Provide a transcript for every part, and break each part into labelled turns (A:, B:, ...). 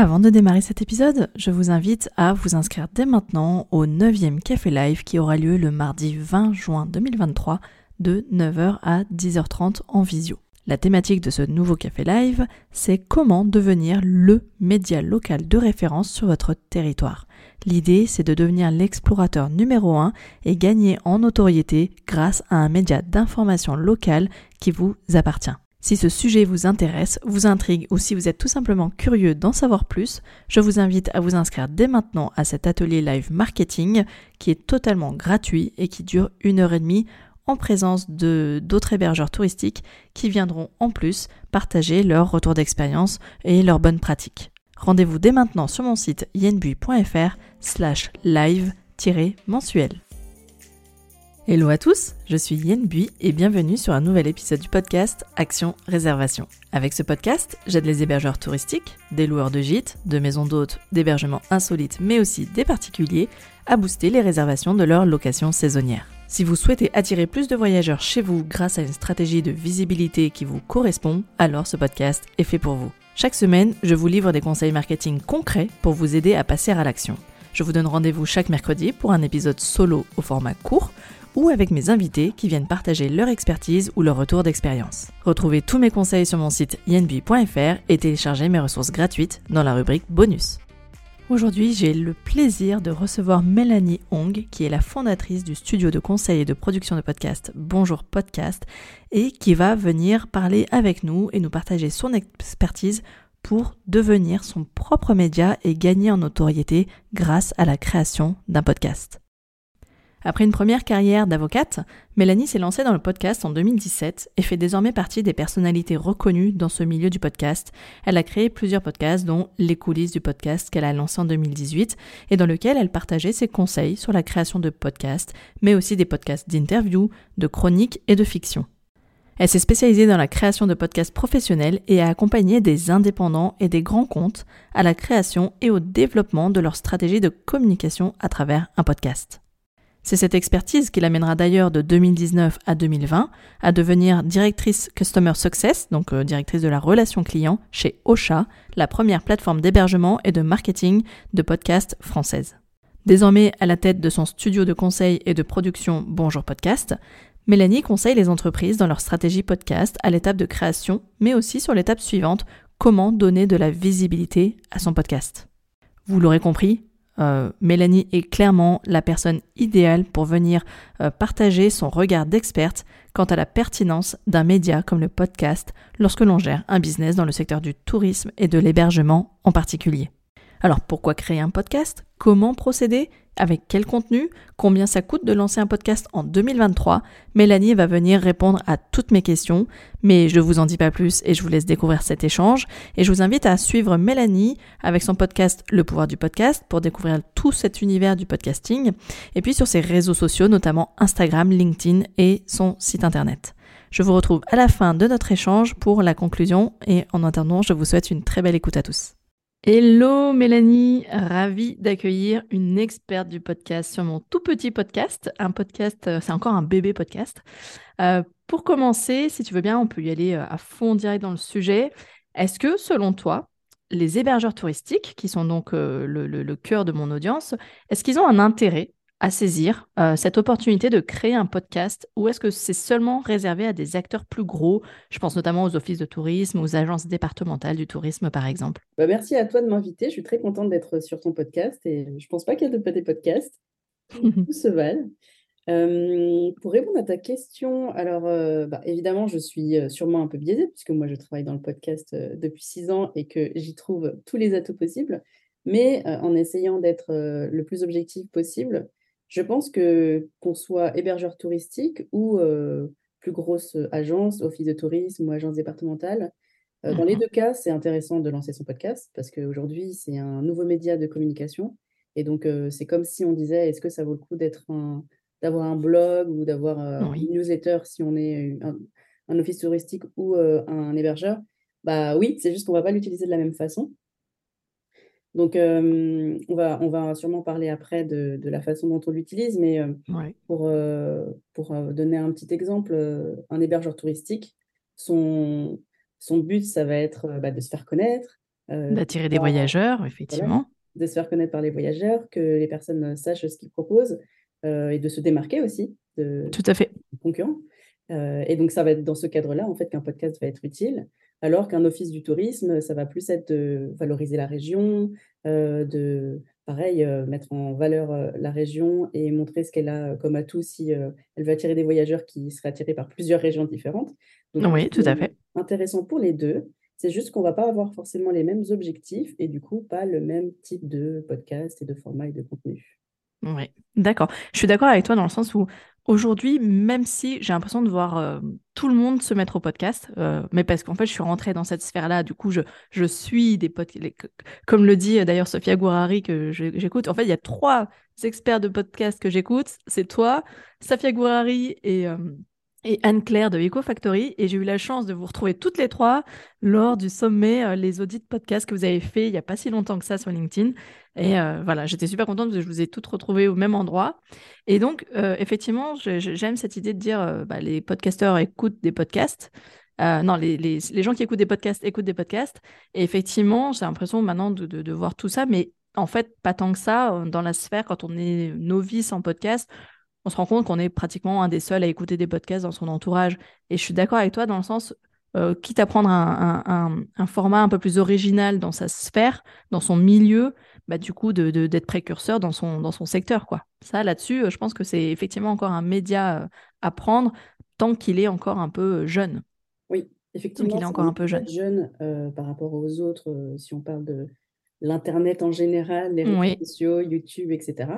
A: Avant de démarrer cet épisode, je vous invite à vous inscrire dès maintenant au 9e Café Live qui aura lieu le mardi 20 juin 2023 de 9h à 10h30 en visio. La thématique de ce nouveau Café Live, c'est comment devenir le média local de référence sur votre territoire. L'idée, c'est de devenir l'explorateur numéro 1 et gagner en notoriété grâce à un média d'information locale qui vous appartient. Si ce sujet vous intéresse, vous intrigue ou si vous êtes tout simplement curieux d'en savoir plus, je vous invite à vous inscrire dès maintenant à cet atelier live marketing qui est totalement gratuit et qui dure une heure et demie en présence d'autres hébergeurs touristiques qui viendront en plus partager leur retour d'expérience et leurs bonnes pratiques. Rendez-vous dès maintenant sur mon site yenbui.fr slash live-mensuel. Hello à tous, je suis Yen Bui et bienvenue sur un nouvel épisode du podcast Action Réservation. Avec ce podcast, j'aide les hébergeurs touristiques, des loueurs de gîtes, de maisons d'hôtes, d'hébergements insolites, mais aussi des particuliers, à booster les réservations de leurs locations saisonnières. Si vous souhaitez attirer plus de voyageurs chez vous grâce à une stratégie de visibilité qui vous correspond, alors ce podcast est fait pour vous. Chaque semaine, je vous livre des conseils marketing concrets pour vous aider à passer à l'action. Je vous donne rendez-vous chaque mercredi pour un épisode solo au format court ou avec mes invités qui viennent partager leur expertise ou leur retour d'expérience. Retrouvez tous mes conseils sur mon site yenbi.fr et téléchargez mes ressources gratuites dans la rubrique bonus. Aujourd'hui, j'ai le plaisir de recevoir Mélanie Hong, qui est la fondatrice du studio de conseil et de production de podcast Bonjour Podcast, et qui va venir parler avec nous et nous partager son expertise pour devenir son propre média et gagner en notoriété grâce à la création d'un podcast. Après une première carrière d'avocate, Mélanie s'est lancée dans le podcast en 2017 et fait désormais partie des personnalités reconnues dans ce milieu du podcast. Elle a créé plusieurs podcasts, dont Les coulisses du podcast qu'elle a lancé en 2018 et dans lequel elle partageait ses conseils sur la création de podcasts, mais aussi des podcasts d'interviews, de chroniques et de fiction. Elle s'est spécialisée dans la création de podcasts professionnels et a accompagné des indépendants et des grands comptes à la création et au développement de leur stratégie de communication à travers un podcast. C'est cette expertise qui l'amènera d'ailleurs de 2019 à 2020 à devenir directrice Customer Success, donc euh, directrice de la relation client chez Ocha, la première plateforme d'hébergement et de marketing de podcasts française. Désormais à la tête de son studio de conseil et de production Bonjour Podcast, Mélanie conseille les entreprises dans leur stratégie podcast à l'étape de création, mais aussi sur l'étape suivante, comment donner de la visibilité à son podcast. Vous l'aurez compris, euh, Mélanie est clairement la personne idéale pour venir euh, partager son regard d'experte quant à la pertinence d'un média comme le podcast lorsque l'on gère un business dans le secteur du tourisme et de l'hébergement en particulier. Alors pourquoi créer un podcast? Comment procéder? Avec quel contenu, combien ça coûte de lancer un podcast en 2023. Mélanie va venir répondre à toutes mes questions, mais je vous en dis pas plus et je vous laisse découvrir cet échange. Et je vous invite à suivre Mélanie avec son podcast Le pouvoir du podcast pour découvrir tout cet univers du podcasting. Et puis sur ses réseaux sociaux, notamment Instagram, LinkedIn et son site internet. Je vous retrouve à la fin de notre échange pour la conclusion et en attendant, je vous souhaite une très belle écoute à tous. Hello Mélanie, ravie d'accueillir une experte du podcast sur mon tout petit podcast. Un podcast, euh, c'est encore un bébé podcast. Euh, pour commencer, si tu veux bien, on peut y aller euh, à fond direct dans le sujet. Est-ce que selon toi, les hébergeurs touristiques, qui sont donc le, cœur de mon audience, est-ce qu'ils ont un intérêt à saisir euh, cette opportunité de créer un podcast ou est-ce que c'est seulement réservé à des acteurs plus gros? Je pense notamment aux offices de tourisme, aux agences départementales du tourisme par exemple.
B: Bah merci à toi de m'inviter, je suis très contente d'être sur ton podcast et je ne pense pas qu'il y ait de des podcasts. Tout se valent. Euh, pour répondre à ta question, alors euh, bah, évidemment, je suis sûrement un peu biaisée puisque moi je travaille dans le podcast depuis six ans et que j'y trouve tous les atouts possibles, mais en essayant d'être le plus objectif possible, je pense que qu'on soit hébergeur touristique ou plus grosse agence, office de tourisme ou agence départementale, dans les deux cas, c'est intéressant de lancer son podcast parce qu'aujourd'hui, c'est un nouveau média de communication. Et donc, c'est comme si on disait, est-ce que ça vaut le coup d'être d'avoir un blog ou d'avoir une newsletter si on est un, office touristique ou un hébergeur? Bah oui, c'est juste qu'on ne va pas l'utiliser de la même façon. Donc, on, va, on va sûrement parler après de, la façon dont on l'utilise, mais pour, pour donner un petit exemple, un hébergeur touristique, son, son but, ça va être bah, de se faire connaître,
A: D'attirer des voyageurs, effectivement.
B: de se faire connaître par les voyageurs, que les personnes sachent ce qu'ils proposent et de se démarquer aussi de,
A: Tout à fait.
B: concurrents. et donc, ça va être dans ce cadre-là, en fait, qu'un podcast va être utile alors qu'un office du tourisme, ça va plus être de valoriser la région, de pareil, mettre en valeur la région et montrer ce qu'elle a comme atout si elle veut attirer des voyageurs qui seraient attirés par plusieurs régions différentes.
A: oui, tout à fait.
B: Intéressant pour les deux. C'est juste qu'on ne va pas avoir forcément les mêmes objectifs et du coup pas le même type de podcast et de format et de contenu.
A: Oui, d'accord. Je suis d'accord avec toi dans le sens où aujourd'hui, même si j'ai l'impression de voir euh, tout le monde se mettre au podcast, euh, mais parce qu'en fait, je suis rentrée dans cette sphère-là, du coup, je, suis des podcasts, comme le dit euh, d'ailleurs Sophia Gourari que j'écoute. En fait, il y a trois experts de podcast que j'écoute. C'est toi, Sophia Gourari et, et Anne-Claire de EcoFactory. Et j'ai eu la chance de vous retrouver toutes les trois lors du sommet euh, Les Audits Podcast que vous avez fait il n'y a pas si longtemps que ça sur LinkedIn. Et euh, voilà, j'étais super contente parce que je vous ai toutes retrouvées au même endroit. Et donc, euh, effectivement, j'aime cette idée de dire bah, les podcasteurs écoutent des podcasts. non, les, les, les, gens qui écoutent des podcasts écoutent des podcasts. Et effectivement, j'ai l'impression maintenant de, de, de voir tout ça, mais en fait, pas tant que ça dans la sphère quand on est novice en podcast on se rend compte qu'on est pratiquement un des seuls à écouter des podcasts dans son entourage. Et je suis d'accord avec toi dans le sens, euh, quitte à prendre un, format un peu plus original dans sa sphère, dans son milieu, bah, du coup, d'être de, précurseur dans son, dans son secteur. Quoi. Ça, là-dessus, euh, je pense que c'est effectivement encore un média euh, à prendre tant qu'il est encore un peu jeune.
B: Oui, effectivement.
A: Tant qu'il est encore un peu jeune.
B: Jeune par rapport aux autres, si on parle de l'Internet en général, les réseaux sociaux, YouTube, etc.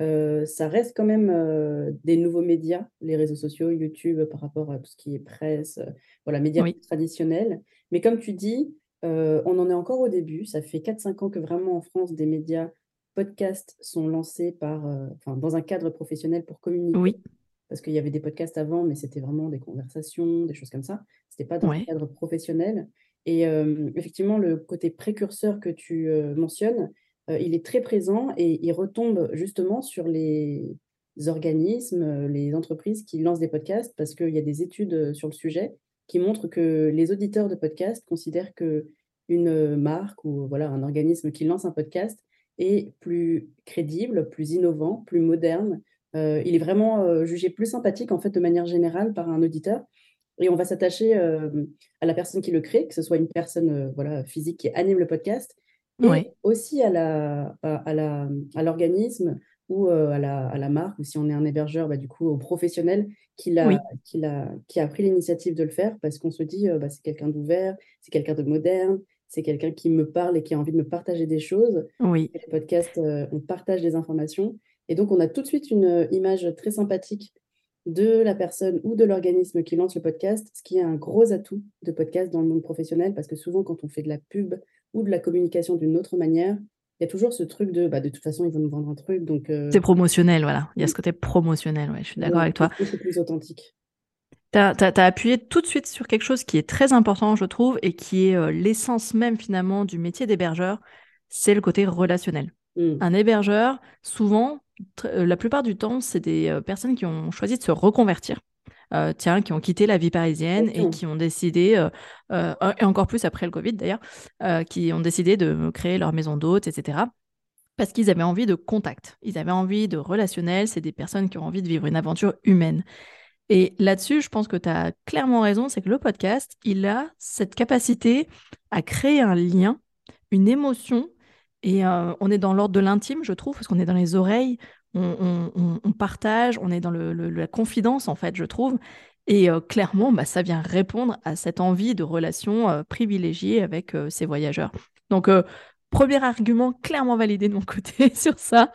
B: Euh, ça reste quand même euh, des nouveaux médias, les réseaux sociaux, YouTube, par rapport à tout ce qui est presse, euh, voilà, médias traditionnels. Mais comme tu dis, on en est encore au début. Ça fait 4-5 ans que vraiment en France, des médias podcasts sont lancés par, dans un cadre professionnel pour communiquer.
A: Oui.
B: Parce qu'il y avait des podcasts avant, mais c'était vraiment des conversations, des choses comme ça. Ce n'était pas dans un cadre professionnel. Et effectivement, le côté précurseur que tu mentionnes, il est très présent et il retombe justement sur les organismes, euh, les entreprises qui lancent des podcasts parce qu'il y a des études euh, sur le sujet qui montrent que les auditeurs de podcasts considèrent que une marque ou voilà un organisme qui lance un podcast est plus crédible, plus innovant, plus moderne. il est vraiment jugé plus sympathique en fait de manière générale par un auditeur. Et on va s'attacher à la personne qui le crée, que ce soit une personne voilà physique qui anime le podcast, et aussi à la, à, la, à l'organisme ou euh, à, la, à la marque, ou si on est un hébergeur, bah, du coup, au professionnel qui, a, qui, a, qui a pris l'initiative de le faire parce qu'on se dit, euh, bah, c'est quelqu'un d'ouvert, c'est quelqu'un de moderne, c'est quelqu'un qui me parle et qui a envie de me partager des choses.
A: Oui.
B: les podcasts, euh, on partage des informations. Et donc, on a tout de suite une image très sympathique de la personne ou de l'organisme qui lance le podcast, ce qui est un gros atout de podcast dans le monde professionnel, parce que souvent, quand on fait de la pub ou de la communication d'une autre manière, il y a toujours ce truc de bah, de toute façon, ils vont nous vendre un truc. donc
A: euh, C'est promotionnel, voilà. Il y a ce côté promotionnel, ouais, je suis d'accord avec toi.
B: C'est plus authentique.
A: Tu as, appuyé tout de suite sur quelque chose qui est très important, je trouve, et qui est euh, l'essence même finalement du métier d'hébergeur, c'est le côté relationnel. Mmh. Un hébergeur, souvent, euh, la plupart du temps, c'est des personnes qui ont choisi de se reconvertir. Euh, tiens, qui ont quitté la vie parisienne et qui ont décidé, euh, euh, et encore plus après le Covid d'ailleurs, qui ont décidé de créer leur maison d'hôte, etc. Parce qu'ils avaient envie de contact, ils avaient envie de relationnel, c'est des personnes qui ont envie de vivre une aventure humaine. Et là-dessus, je pense que tu as clairement raison, c'est que le podcast, il a cette capacité à créer un lien, une émotion, et on est dans l'ordre de l'intime, je trouve, parce qu'on est dans les oreilles, on, partage, on est dans la confidence, en fait, je trouve. Et euh, clairement, bah, ça vient répondre à cette envie de relation euh, privilégiée avec euh, ces voyageurs. Donc, premier argument clairement validé de mon côté sur ça.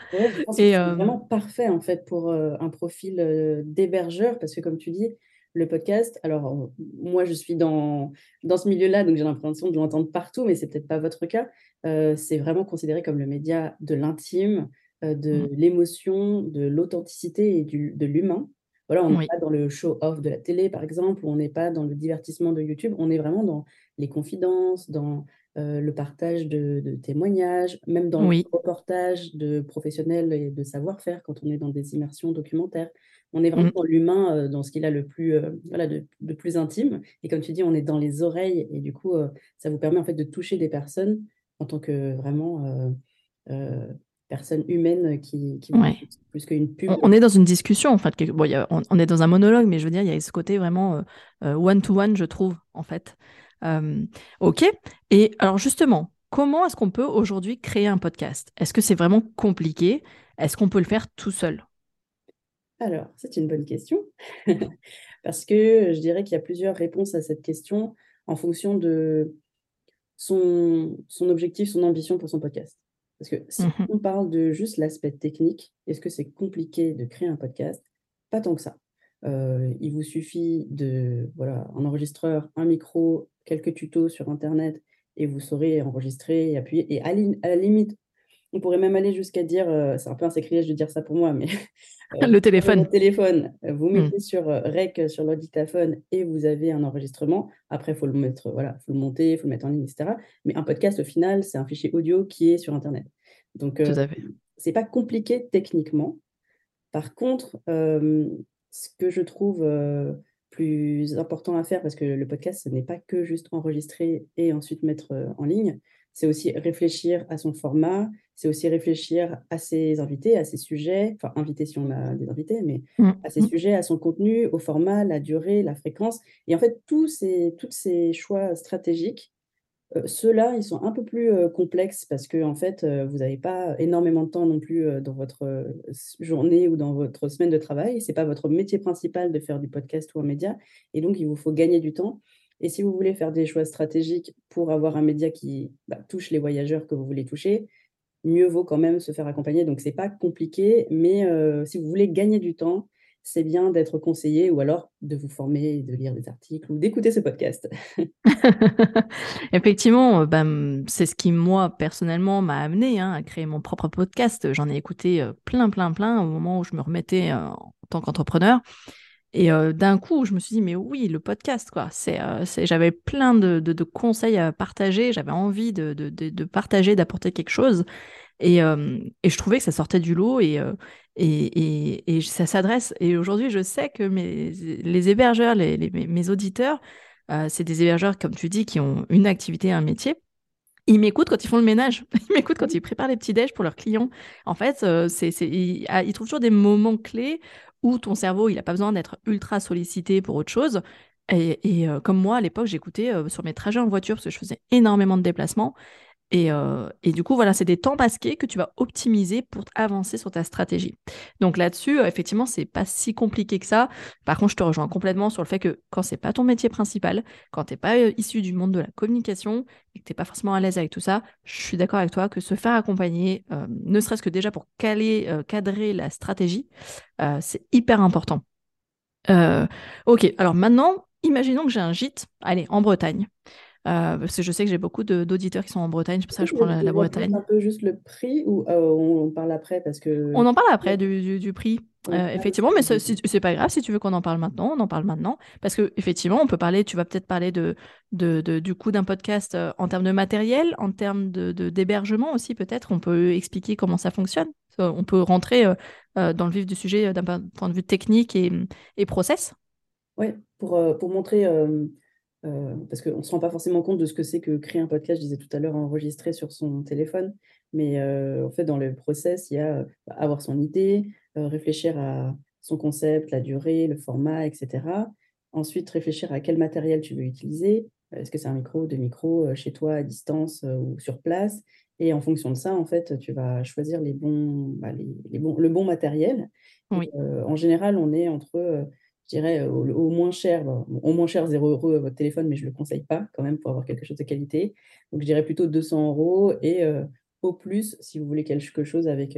B: c'est vraiment parfait, en fait, pour un profil d'hébergeur, parce que comme tu dis, le podcast, alors moi, je suis dans, dans ce milieu-là, donc j'ai l'impression de l'entendre partout, mais c'est peut-être pas votre cas. c'est vraiment considéré comme le média de l'intime, de mmh. l'émotion, de l'authenticité et du, de l'humain. Voilà, on n'est pas dans le show-off de la télé, par exemple, ou on n'est pas dans le divertissement de YouTube, on est vraiment dans les confidences, dans le partage de, témoignages, même dans le reportage de professionnels et de savoir-faire quand on est dans des immersions documentaires. On est vraiment mmh. dans l'humain, dans ce qu'il a le plus, voilà, de, plus intime. Et comme tu dis, on est dans les oreilles et du coup, ça vous permet en fait de toucher des personnes en tant que vraiment personne humaine qui, qui plus qu'une pub.
A: On, est dans une discussion, en fait. Bon, on, est dans un monologue, mais je veux dire, il y a ce côté vraiment one-to-one, je trouve, en fait. ok. Et alors, justement, comment est-ce qu'on peut aujourd'hui créer un podcast? Est-ce que c'est vraiment compliqué? Est-ce qu'on peut le faire tout seul?
B: Alors, c'est une bonne question. Parce que je dirais qu'il y a plusieurs réponses à cette question en fonction de son, son objectif, son ambition pour son podcast. Parce que si mmh on parle de juste l'aspect technique, est-ce que c'est compliqué de créer un podcast? Pas tant que ça. Euh, il vous suffit de voilà un enregistreur, un micro, quelques tutos sur Internet et vous saurez enregistrer et appuyer. Et à, la limite, on pourrait même aller jusqu'à dire, euh, c'est un peu un sacrilège de dire ça pour moi, mais
A: euh, le téléphone.
B: téléphone, vous mmh. mettez sur Rec sur l'audiphone et vous avez un enregistrement. Après, il faut le mettre, voilà, faut le monter, il faut le mettre en ligne, etc. Mais un podcast, au final, c'est un fichier audio qui est sur Internet. Donc, euh, c'est pas compliqué techniquement. Par contre, euh, ce que je trouve euh, plus important à faire, parce que le podcast, ce n'est pas que juste enregistrer et ensuite mettre en ligne, c'est aussi réfléchir à son format, c'est aussi réfléchir à ses invités, à ses sujets, enfin invités si on a des invités, mais mmh, à ses mmh. sujets, à son contenu, au format, la durée, la fréquence. Et en fait, tous ces, tous ces choix stratégiques, euh, ceux-là, ils sont un peu plus euh, complexes parce que en fait, euh, vous n'avez pas énormément de temps non plus dans votre journée ou dans votre semaine de travail. Ce n'est pas votre métier principal de faire du podcast ou un média. Et donc, il vous faut gagner du temps. Et si vous voulez faire des choix stratégiques pour avoir un média qui bah, touche les voyageurs que vous voulez toucher, mieux vaut quand même se faire accompagner. Donc, ce n'est pas compliqué, mais si vous voulez gagner du temps, c'est bien d'être conseillé ou alors de vous former, de lire des articles ou d'écouter ce podcast.
A: Effectivement, euh, bah, c'est ce qui, moi, personnellement, m'a amené hein, à créer mon propre podcast. J'en ai écouté euh, plein, plein, plein au moment où je me remettais euh, en tant qu'entrepreneur. Et d'un coup, je me suis dit, mais oui, le podcast, quoi. C'est, j'avais plein de, conseils à partager, j'avais envie de, de partager, d'apporter quelque chose. Et, et, je trouvais que ça sortait du lot et, et, et, ça s'adresse. Et aujourd'hui, je sais que mes, les hébergeurs, les, mes auditeurs, euh, c'est des hébergeurs, comme tu dis, qui ont une activité, un métier. Ils m'écoutent quand ils font le ménage. Ils m'écoutent quand ils préparent les petits déj pour leurs clients. En fait, euh, c'est, ils, ah, ils, trouvent toujours des moments clés où ton cerveau, il n'a pas besoin d'être ultra sollicité pour autre chose. Et, euh, comme moi, à l'époque, j'écoutais sur mes trajets en voiture parce que je faisais énormément de déplacements. Euh, et, du coup, voilà, c'est des temps masqués que tu vas optimiser pour avancer sur ta stratégie. Donc là-dessus, euh, effectivement, c'est pas si compliqué que ça. Par contre, je te rejoins complètement sur le fait que quand c'est pas ton métier principal, quand tu n'es pas euh, issu du monde de la communication et que tu n'es pas forcément à l'aise avec tout ça, je suis d'accord avec toi que se faire accompagner, ne serait-ce que déjà pour caler, cadrer la stratégie, c'est hyper important. ok, alors maintenant, imaginons que j'ai un gîte, allez, en Bretagne. Euh, parce que je sais que j'ai beaucoup d'auditeurs qui sont en Bretagne, c'est pour ça que je prends la, Bretagne.
B: un peu juste le prix ou euh, on parle après parce que...
A: On en parle après du, du, prix. Euh, effectivement, mais c'est pas grave si tu veux qu'on en parle maintenant, on en parle maintenant. Parce que effectivement, on peut parler, tu vas peut-être parler de, de, du coût d'un podcast en termes de matériel, en termes d'hébergement de, aussi, peut-être. On peut expliquer comment ça fonctionne. On peut rentrer dans le vif du sujet d'un point de vue technique et, et process.
B: Oui, pour, pour montrer euh, parce qu'on ne se rend pas forcément compte de ce que c'est que créer un podcast, je disais tout à l'heure, enregistrer sur son téléphone. Mais euh, en fait, dans le process, il y a bah, avoir son idée, euh, réfléchir à son concept, la durée, le format, etc. Ensuite, réfléchir à quel matériel tu veux utiliser. Est-ce que c'est un micro, deux micros, chez toi, à distance ou sur place? Et en fonction de ça, en fait, tu vas choisir les bons, bah, les, bons, le bon matériel. en général, on est entre je dirais, au, moins cher, au moins cher 0 euros votre téléphone, mais je ne le conseille pas quand même pour avoir quelque chose de qualité. Donc je dirais plutôt 200 euros et au plus, si vous voulez quelque chose avec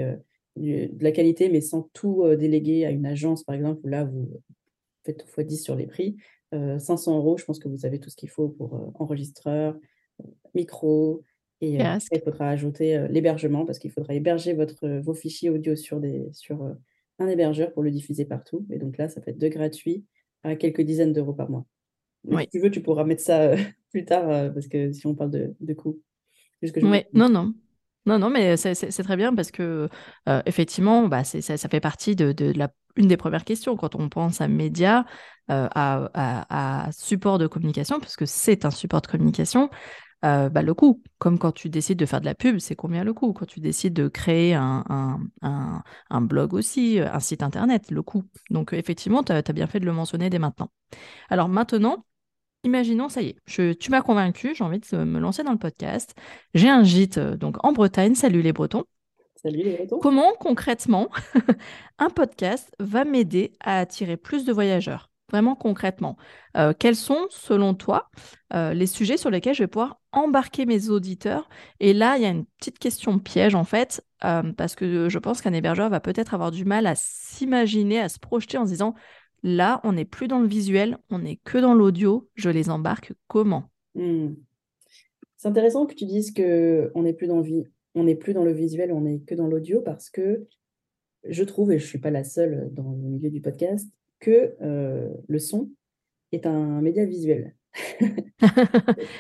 B: de la qualité, mais sans tout déléguer à une agence, par exemple, où là, vous faites x10 sur les prix. 500 euros, je pense que vous avez tout ce qu'il faut pour enregistreur, micro, et il faudra ajouter l'hébergement parce qu'il faudra héberger votre, vos fichiers audio sur, des, sur un hébergeur pour le diffuser partout. Et donc là, ça peut être de gratuit à quelques dizaines d'euros par mois. Si tu veux, tu pourras mettre ça plus tard, parce que si on parle de, de coûts.
A: Oui, non, non. Non, non, mais c'est très bien parce que effectivement, bah, ça, ça, fait partie de, de, la, une des premières questions quand on pense à médias, à, à, à, support de communication, parce que c'est un support de communication. Bah, le coût, comme quand tu décides de faire de la pub, c'est combien le coût? Quand tu décides de créer un, un, un, un blog aussi, un site internet, le coût. Donc effectivement, tu as, as bien fait de le mentionner dès maintenant. Alors maintenant, imaginons, ça y est, tu m'as convaincu, j'ai envie de me lancer dans le podcast. J'ai un gîte euh, donc en Bretagne. Salut les Bretons.
B: Salut les Bretons.
A: Comment concrètement un podcast va m'aider à attirer plus de voyageurs? Vraiment concrètement, euh, quels sont, selon toi, euh, les sujets sur lesquels je vais pouvoir embarquer mes auditeurs? Et là, il y a une petite question piège en fait, parce que je pense qu'un hébergeur va peut-être avoir du mal à s'imaginer, à se projeter en se disant Là, on n'est plus dans le visuel, on n'est que dans l'audio. Je les embarque comment? Hmm.
B: C'est intéressant que tu dises qu'on on n'est plus dans le visuel, on n'est que dans l'audio parce que je trouve, et je ne suis pas la seule dans le milieu du podcast, que euh, le son est un média visuel.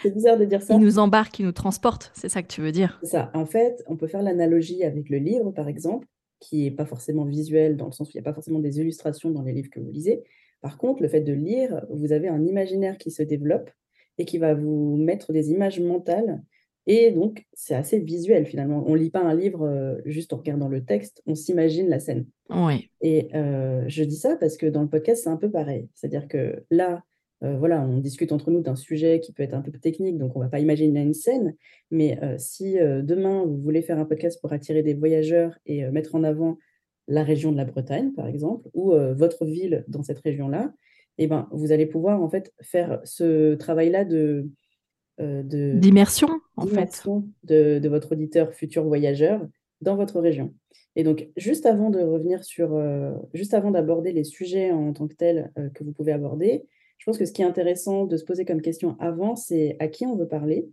B: c'est bizarre de dire ça.
A: Il nous embarque, il nous transporte, c'est ça que tu veux dire.
B: C'est ça. En fait, on peut faire l'analogie avec le livre, par exemple qui n'est pas forcément visuel, dans le sens où il n'y a pas forcément des illustrations dans les livres que vous lisez. Par contre, le fait de lire, vous avez un imaginaire qui se développe et qui va vous mettre des images mentales. Et donc, c'est assez visuel finalement. On ne lit pas un livre euh, juste en regardant le texte, on s'imagine la scène.
A: Oui.
B: Et euh, je dis ça parce que dans le podcast, c'est un peu pareil. C'est-à-dire que là, euh, voilà, on discute entre nous d'un sujet qui peut être un peu technique, donc on ne va pas imaginer une scène. Mais si demain, vous voulez faire un podcast pour attirer des voyageurs et mettre en avant la région de la Bretagne, par exemple, ou votre ville dans cette région-là, eh ben, vous allez pouvoir en fait faire ce travail-là de
A: d'immersion en fait.
B: de, de, votre auditeur futur voyageur dans votre région. Et donc, juste avant de revenir sur, juste avant d'aborder les sujets en tant que tels que vous pouvez aborder, je pense que ce qui est intéressant de se poser comme question avant, c'est à qui on veut parler,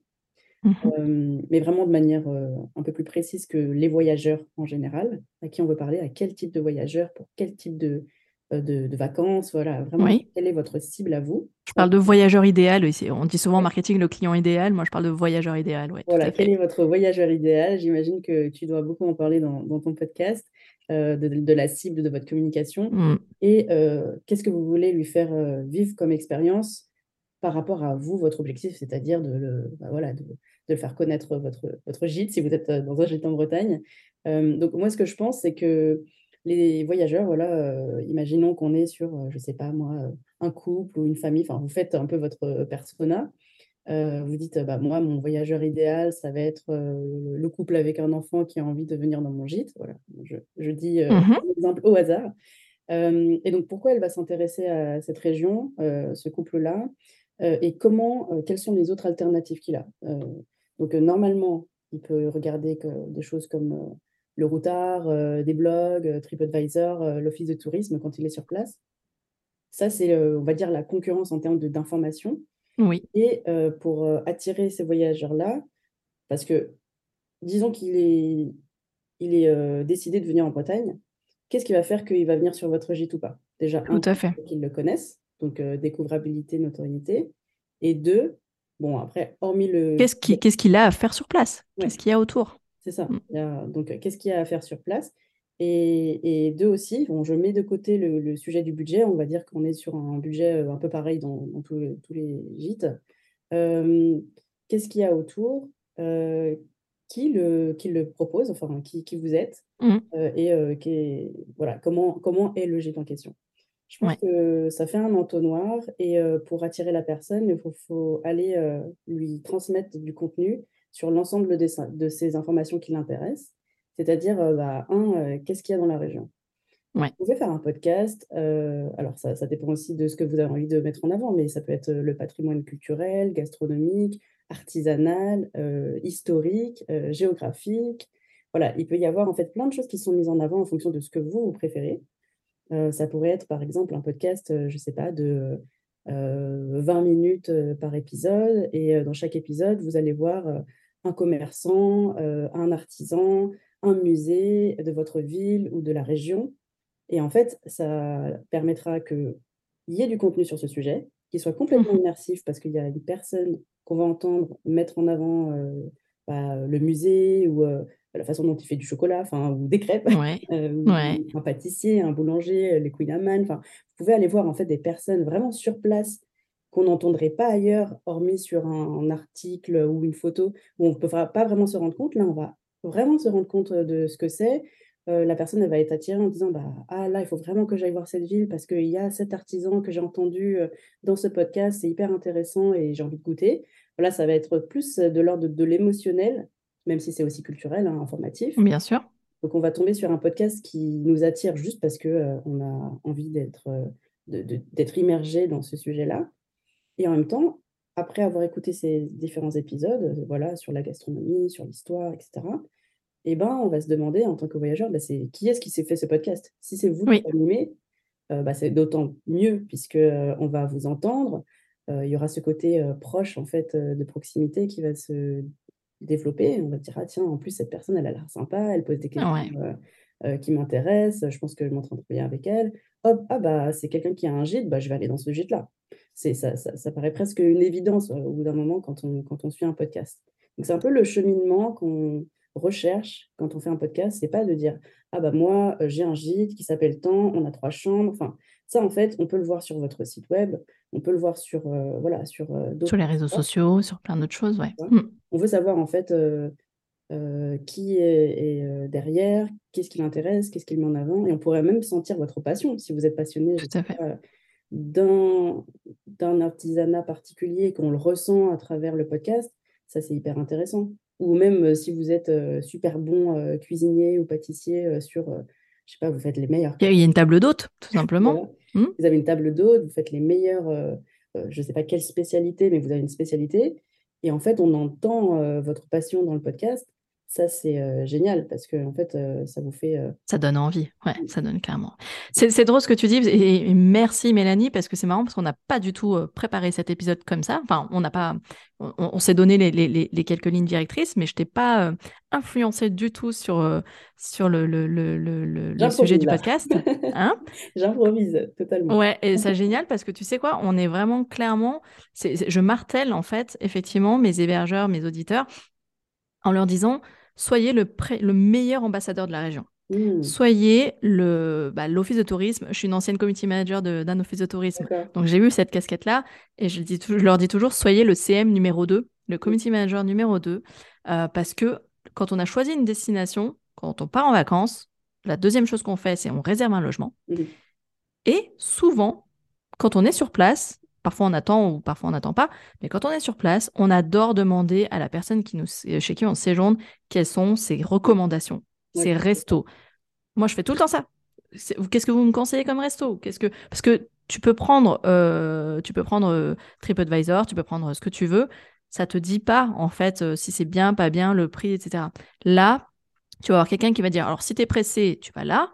B: mmh euh, mais vraiment de manière euh, un peu plus précise que les voyageurs en général, à qui on veut parler, à quel type de voyageurs, pour quel type de, euh, de, vacances, voilà, vraiment, quelle est votre cible à vous?
A: Je parle de voyageur idéal, on dit souvent en marketing le client idéal, moi je parle de voyageur idéal.
B: voilà, quel est votre voyageur idéal? J'imagine que tu dois beaucoup en parler dans, dans ton podcast. Euh, de, la cible de votre communication mm. et euh, qu'est-ce que vous voulez lui faire euh, vivre comme expérience par rapport à vous, votre objectif, c'est-à-dire de le, bah voilà, de, le faire connaître votre, votre gîte si vous êtes dans un gîte en Bretagne? donc moi, ce que je pense, c'est que les voyageurs, voilà, imaginons qu'on est sur, je sais pas moi, un couple ou une famille, enfin, vous faites un peu votre persona. Euh, vous dites, bah, moi, mon voyageur idéal, ça va être euh, le couple avec un enfant qui a envie de venir dans mon gîte. Voilà, je, dis euh, mmh un exemple au hasard. et donc, pourquoi elle va s'intéresser à cette région, ce couple-là, et comment, quelles sont les autres alternatives qu'il a. donc, normalement, il peut regarder des choses comme le routard, des blogs, TripAdvisor, l'office de tourisme quand il est sur place. Ça, c'est, on va dire, la concurrence en termes d'information.
A: Oui.
B: Et euh, pour euh, attirer ces voyageurs-là, parce que disons qu'il est, il est euh, décidé de venir en Bretagne, qu'est-ce qui va faire qu'il va venir sur votre gîte ou pas? Déjà,
A: Tout un, à fait.
B: qu'ils le connaissent, donc découvrabilité, notoriété. Et deux, bon, après, hormis le.
A: Qu'est-ce qu'il ce qu'il a à faire sur place? Qu'est-ce qu'il y a autour?
B: C'est ça. Mm. donc, qu'est-ce qu'il y a à faire sur place? Et, deux aussi, bon, je mets de côté le, sujet du budget, on va dire qu'on est sur un budget euh, un peu pareil dans, tous, les, gîtes. Euh, qu'est-ce qu'il y a autour? Euh, qui, le, qui le propose, enfin qui, qui vous êtes, mmh. et qui voilà, comment, comment est le gîte en question? Je pense que ça fait un entonnoir et pour attirer la personne, il faut, faut aller lui transmettre du contenu sur l'ensemble de ces informations qui l'intéressent. C'est-à-dire, euh, bah, un, euh, qu'est-ce qu'il y a dans la région? Vous pouvez faire un podcast. Euh, alors, ça, ça, dépend aussi de ce que vous avez envie de mettre en avant, mais ça peut être le patrimoine culturel, gastronomique, artisanal, historique, géographique. Voilà, il peut y avoir en fait plein de choses qui sont mises en avant en fonction de ce que vous, vous préférez. ça pourrait être par exemple un podcast, je ne sais pas, de 20 minutes par épisode. Et dans chaque épisode, vous allez voir un commerçant, un artisan, un musée de votre ville ou de la région. Et en fait, ça permettra qu'il y ait du contenu sur ce sujet, qui soit complètement mmh immersif parce qu'il y a une personne qu'on va entendre mettre en avant bah, le musée ou la façon dont il fait du chocolat, enfin, ou des crêpes, un pâtissier, un boulanger, les Queen Amman. Enfin, vous pouvez aller voir en fait des personnes vraiment sur place qu'on n'entendrait pas ailleurs, hormis sur un, article ou une photo, où on ne peut pas vraiment se rendre compte. Là, on va vraiment se rendre compte de ce que c'est. la personne elle va être attirée en disant bah ah là il faut vraiment que j'aille voir cette ville parce qu'il y a cet artisan que j'ai entendu dans ce podcast c'est hyper intéressant et j'ai envie de goûter Là, ça va être plus de l'ordre de, l'émotionnel, même si c'est aussi culturel, hein, informatif.
A: Bien sûr.
B: Donc, on va tomber sur un podcast qui nous attire juste parce qu'on euh, on a envie d'être euh, d'être immergé dans ce sujet-là. Et en même temps, après avoir écouté ces différents épisodes, euh, voilà, sur la gastronomie, sur l'histoire, etc., eh ben, on va se demander en tant que voyageur, bah, c'est qui est-ce qui s'est fait ce podcast? Si c'est vous qui l'animez, bah, c'est d'autant mieux puisque on va vous entendre, il y aura ce côté proche en fait de proximité qui va se développer. On va dire ah tiens en plus cette personne elle a l'air sympa, elle pose des questions qui m'intéressent, je pense que je m'entends bien avec elle. Hop ah bah c'est quelqu'un qui a un gîte, bah je vais aller dans ce gîte là. C'est ça, ça, paraît presque une évidence au bout d'un moment quand on quand on suit un podcast. Donc c'est un peu le cheminement qu'on recherche quand on fait un podcast, c'est pas de dire ah bah moi j'ai un gîte qui s'appelle tant, on a trois chambres. Enfin ça en fait on peut le voir sur votre site web, on peut le voir sur voilà sur
A: sur les réseaux sociaux, sur plein d'autres choses, ouais.
B: Mmh. On veut savoir en fait qui est, derrière, qu'est-ce qui l'intéresse, qu'est-ce qu'il met en avant, et on pourrait même sentir votre passion si vous êtes passionné d'un d'un artisanat particulier qu'on le ressent à travers le podcast. Ça c'est hyper intéressant ou même si vous êtes super bon cuisinier ou pâtissier sur, je sais pas, vous faites les meilleurs.
A: Il y a une table d'hôte, tout simplement.
B: Mmh. Vous avez une table d'hôte, vous faites les meilleurs, je ne sais pas quelle spécialité, mais vous avez une spécialité. Et en fait, on entend votre passion dans le podcast ça, c'est génial parce que en fait, ça vous fait.
A: Ça donne envie, ouais, mmh. ça donne clairement. C'est drôle ce que tu dis et, merci Mélanie parce que c'est marrant parce qu'on n'a pas du tout préparé cet épisode comme ça. Enfin, on n'a pas, on, s'est donné les, les, les, quelques lignes directrices, mais je t'ai pas influencé du tout sur sur le, le, le, le sujet du podcast. Hein?
B: J'improvise totalement.
A: Ouais, et c'est génial parce que tu sais quoi, on est vraiment clairement, je martèle en fait effectivement mes hébergeurs, mes auditeurs en leur disant soyez le, le meilleur ambassadeur de la région. Mmh. Soyez le bah, l'office de tourisme. Je suis une ancienne community manager d'un office de tourisme, donc j'ai eu cette casquette-là et je, dis, je, leur dis toujours soyez le CM numéro 2, le community manager numéro 2, euh, parce que quand on a choisi une destination, quand on part en vacances, la deuxième chose qu'on fait, c'est on réserve un logement. Mmh. Et souvent, quand on est sur place, Parfois on attend ou parfois on n'attend pas, mais quand on est sur place, on adore demander à la personne qui nous, chez qui on séjourne quelles sont ses recommandations, ses restos. Moi, je fais tout le temps ça. Qu'est-ce que vous me conseillez comme resto? Qu'est-ce que parce que tu peux prendre, euh, tu peux prendre euh, TripAdvisor, tu peux prendre ce que tu veux. Ça te dit pas en fait euh, si c'est bien, pas bien, le prix, etc. Là, tu vas avoir quelqu'un qui va dire alors si tu es pressé, tu vas là.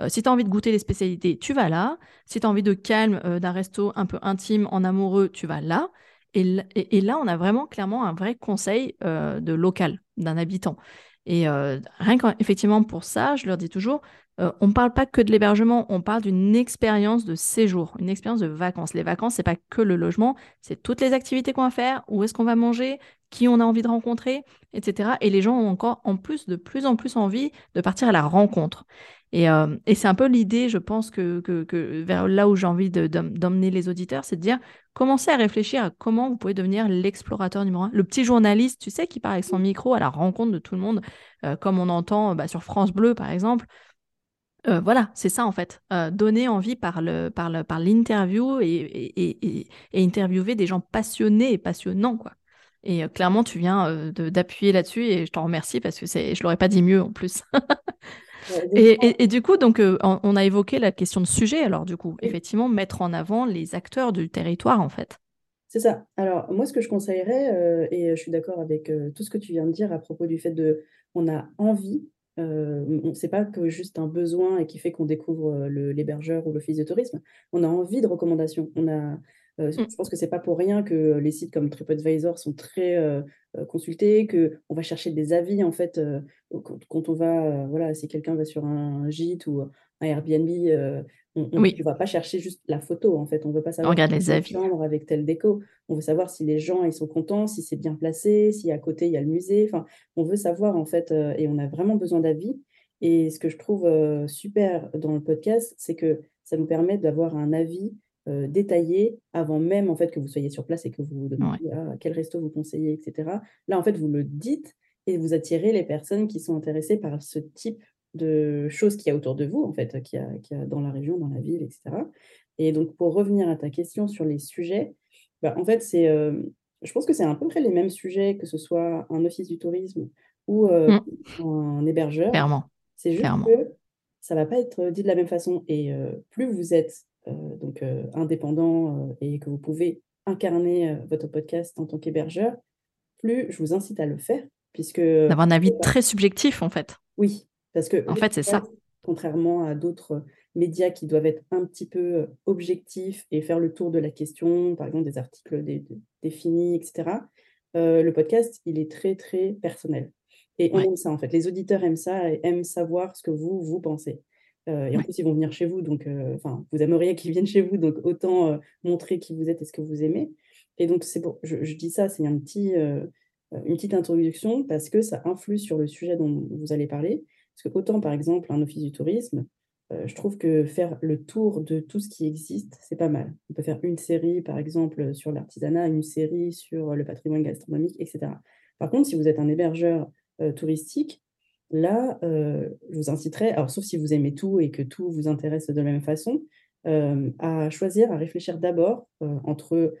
A: Euh, si tu as envie de goûter les spécialités, tu vas là. Si tu as envie de calme, euh, d'un resto un peu intime, en amoureux, tu vas là. Et, là, on a vraiment clairement un vrai conseil euh, de local, d'un habitant. Et rien qu'effectivement pour ça, je leur dis toujours, on ne parle pas que de l'hébergement, on parle d'une expérience de séjour, une expérience de vacances. Les vacances, c'est pas que le logement, c'est toutes les activités qu'on va faire, où est-ce qu'on va manger, qui on a envie de rencontrer, etc. Et les gens ont encore en plus de plus en plus envie de partir à la rencontre. Euh, et, c'est un peu l'idée, je pense, que, vers là où j'ai envie d'emmener les auditeurs, c'est de dire, commencez à réfléchir à comment vous pouvez devenir l'explorateur numéro un. Le petit journaliste, tu sais, qui part avec son micro à la rencontre de tout le monde, euh, comme on entend bah, sur France Bleu, par exemple. Euh, voilà, c'est ça en fait. donner envie par l'interview et, interviewer des gens passionnés et passionnants, quoi. Et clairement, tu viens d'appuyer là-dessus et je t'en remercie parce que c'est, je l'aurais pas dit mieux en plus. Et, du coup, donc, euh, on, a évoqué la question de sujet, alors du coup, effectivement, mettre en avant les acteurs du territoire, en fait.
B: C'est ça. Alors, moi, ce que je conseillerais, euh, et je suis d'accord avec euh, tout ce que tu viens de dire à propos du fait de, on a envie, on sait pas que juste un besoin et qui fait qu'on découvre l'hébergeur ou l'office de tourisme, on a envie de recommandations. On a, mmh. Je pense que c'est pas pour rien que les sites comme TripAdvisor sont très consultés, que on va chercher des avis en fait quand, on va, voilà, si quelqu'un va sur un gîte ou un Airbnb, on, ne va pas chercher juste la photo en fait. On veut pas savoir.
A: On regarde les avis.
B: Chambre avec telle déco. On veut savoir si les gens ils sont contents, si c'est bien placé, si à côté il y a le musée. Enfin, on veut savoir en fait et on a vraiment besoin d'avis. Et ce que je trouve super dans le podcast, c'est que ça nous permet d'avoir un avis détaillé avant même en fait que vous soyez sur place et que vous vous demandiez ah, quel resto vous conseillez, etc. Là, en fait, vous le dites et vous attirez les personnes qui sont intéressées par ce type de choses qu'il y a autour de vous, en fait, qu'il y, a, dans la région, dans la ville, etc. Et donc, pour revenir à ta question sur les sujets, bah, en fait, c'est, je pense que c'est à peu près les mêmes sujets, que ce soit un office du tourisme ou mmh. un hébergeur.
A: Clairement.
B: C'est juste que ça va pas être dit de la même façon. Et plus vous êtes donc indépendant et que vous pouvez incarner votre podcast en tant qu'hébergeur, plus je vous incite à le faire, puisque
A: d'avoir un avis très subjectif en fait.
B: Oui, parce que
A: en fait c'est ça.
B: Contrairement à d'autres médias qui doivent être un petit peu objectifs et faire le tour de la question, par exemple des articles définis, etc. le podcast, il est très très personnel. Et on aime ça, en fait. Les auditeurs aiment ça et aiment savoir ce que vous, vous pensez. Euh, et en plus, ils vont venir chez vous, donc euh, enfin, vous aimeriez qu'ils viennent chez vous, donc autant euh, montrer qui vous êtes et ce que vous aimez. Et donc, c'est bon, je, dis ça, c'est un petit, une petite introduction parce que ça influe sur le sujet dont vous allez parler. Parce que autant, par exemple, un office du tourisme, je trouve que faire le tour de tout ce qui existe, c'est pas mal. On peut faire une série, par exemple, sur l'artisanat, une série sur le patrimoine gastronomique, etc. Par contre, si vous êtes un hébergeur euh, touristique, là, euh, je vous inciterai, alors sauf si vous aimez tout et que tout vous intéresse de la même façon, euh, à choisir, à réfléchir d'abord entre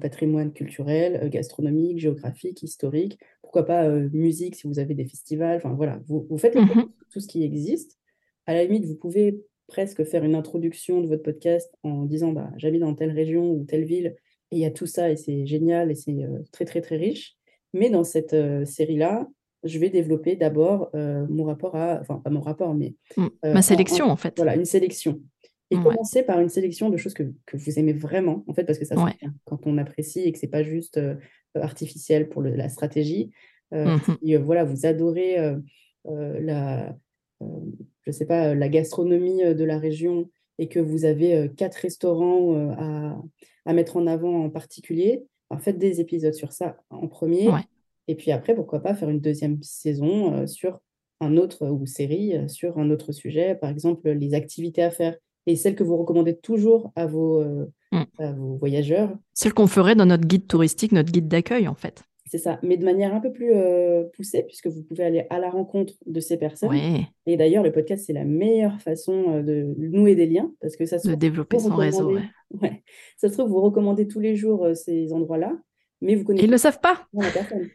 B: patrimoine culturel, gastronomique, géographique, historique, pourquoi pas musique si vous avez des festivals, enfin voilà, vous, faites le mmh tout ce qui existe. À la limite, vous pouvez presque faire une introduction de votre podcast en disant bah, j'habite dans telle région ou telle ville et il y a tout ça et c'est génial et c'est très très très riche. Mais dans cette série-là, je vais développer d'abord euh, mon rapport à, enfin pas mon rapport, mais
A: mmh. euh, ma sélection en, fait.
B: Voilà, une sélection. Et commencer par une sélection de choses que, que, vous aimez vraiment, en fait, parce que ça se quand on apprécie et que c'est pas juste euh, artificiel pour le, la stratégie. Mmh voilà, vous adorez la, je sais pas, la gastronomie de la région et que vous avez quatre restaurants à, à, mettre en avant en particulier, en faites des épisodes sur ça en premier. Et puis après, pourquoi pas faire une deuxième saison sur un autre ou série sur un autre sujet, par exemple les activités à faire et celles que vous recommandez toujours à vos, mmh. à vos voyageurs.
A: Celles qu'on ferait dans notre guide touristique, notre guide d'accueil en fait.
B: C'est ça, mais de manière un peu plus poussée, puisque vous pouvez aller à la rencontre de ces personnes. Et d'ailleurs, le podcast, c'est la meilleure façon de nouer des liens, parce que ça se
A: De développer son réseau.
B: Ouais. Ça se trouve, vous recommandez tous les jours ces endroits-là, mais vous connaissez.
A: Ils ne le savent pas.
B: la personne.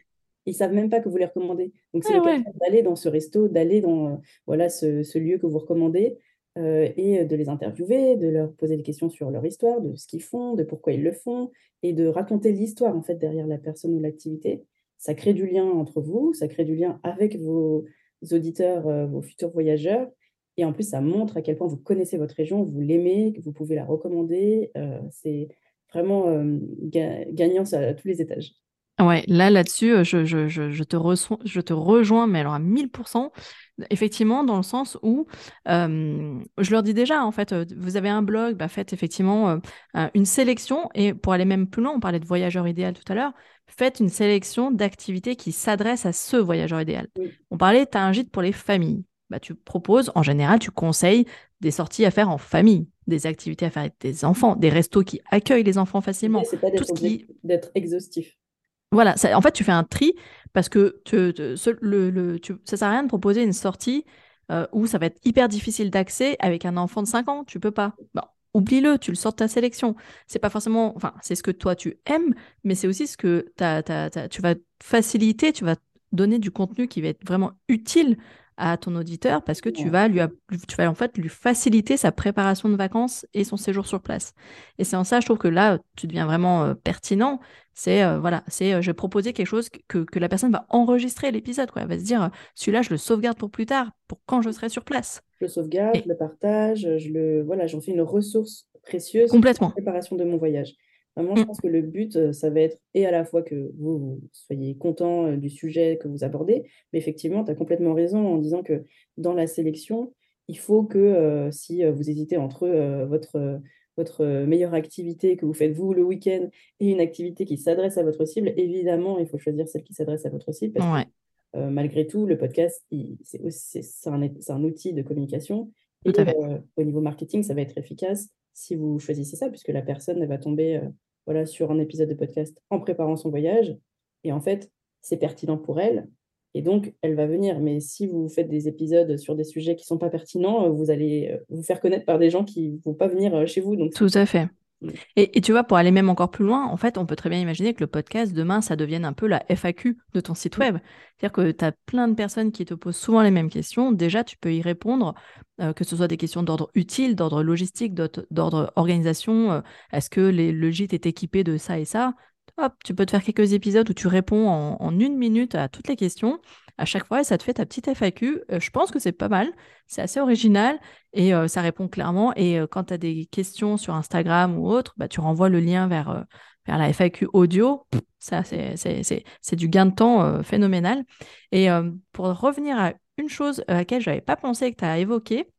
B: Ils savent même pas que vous les recommandez. Donc, c'est ah d'aller dans ce resto, d'aller dans euh, voilà, ce, lieu que vous recommandez euh, et de les interviewer, de leur poser des questions sur leur histoire, de ce qu'ils font, de pourquoi ils le font et de raconter l'histoire en fait derrière la personne ou l'activité. Ça crée du lien entre vous, ça crée du lien avec vos auditeurs, euh, vos futurs voyageurs. Et en plus, ça montre à quel point vous connaissez votre région, vous l'aimez, que vous pouvez la recommander. c'est vraiment gagnant à tous les étages.
A: Ouais, là, là-dessus, euh, je, je, je, je, te je te rejoins, mais alors à 1000%, effectivement, dans le sens où, euh, je leur dis déjà, en fait, euh, vous avez un blog, bah, faites effectivement une sélection, et pour aller même plus loin, on parlait de voyageur idéal tout à l'heure, faites une sélection d'activités qui s'adressent à ce voyageur idéal. On parlait, tu as un gîte pour les familles. Bah, tu proposes, en général, tu conseilles des sorties à faire en famille, des activités à faire avec tes enfants, des restos qui accueillent les enfants facilement.
B: C'est pas d'être exhaustif.
A: Voilà, en fait, tu fais un tri parce que tu, le, ça sert à rien de proposer une sortie euh, où ça va être hyper difficile d'accès avec un enfant de 5 ans. Tu peux pas. Bon, oublie-le, tu le sors de ta sélection. C'est pas forcément, enfin, c'est ce que toi tu aimes, mais c'est aussi ce que tu vas faciliter, tu vas donner du contenu qui va être vraiment utile à ton auditeur parce que tu vas lui tu vas en fait lui faciliter sa préparation de vacances et son séjour sur place. Et c'est en ça je trouve que là tu deviens vraiment euh, pertinent. C'est euh, voilà, c'est euh, je vais proposer quelque chose que, que la personne va enregistrer l'épisode quoi. Elle va se dire celui-là je le sauvegarde pour plus tard, pour quand je serai sur place.
B: Je le sauvegarde, je le partage, je le voilà, j'en fais une ressource précieuse
A: complètement
B: pour la préparation de mon voyage. Vraiment, je mm. pense que le but, ça va être et à la fois que vous, soyez content du sujet que vous abordez, mais effectivement, tu as complètement raison en disant que dans la sélection, il faut que si vous hésitez entre votre votre meilleure activité que vous faites vous le week-end et une activité qui s'adresse à votre cible, évidemment, il faut choisir celle qui s'adresse à votre cible parce que euh, malgré tout, le podcast, c'est un, un, outil de communication. et euh, au niveau marketing, ça va être efficace si vous choisissez ça, puisque la personne elle va tomber euh, voilà, sur un épisode de podcast en préparant son voyage. Et en fait, c'est pertinent pour elle. Et donc, elle va venir. Mais si vous faites des épisodes sur des sujets qui ne sont pas pertinents, vous allez vous faire connaître par des gens qui ne vont pas venir chez vous. Donc,
A: Tout à fait. Mm. Et, tu vois, pour aller même encore plus loin, en fait, on peut très bien imaginer que le podcast, demain, ça devienne un peu la FAQ de ton site mm. web. C'est-à-dire que tu as plein de personnes qui te posent souvent les mêmes questions. Déjà, tu peux y répondre, euh, que ce soit des questions d'ordre utile, d'ordre logistique, d'ordre organisation. Euh, est-ce que les, le gîte est équipé de ça et ça? Tu peux te faire quelques épisodes où tu réponds en une minute à toutes les questions à chaque fois ça te fait ta petite FAQ. Euh, je pense que c'est pas mal, c'est assez original et euh, ça répond clairement. Et euh, quand tu as des questions sur Instagram ou autre, bah, tu renvoies le lien vers, vers la FAQ audio. Ça, c'est du gain de temps phénoménal. Et pour revenir à une chose à laquelle je n'avais pas pensé et que tu as évoqué,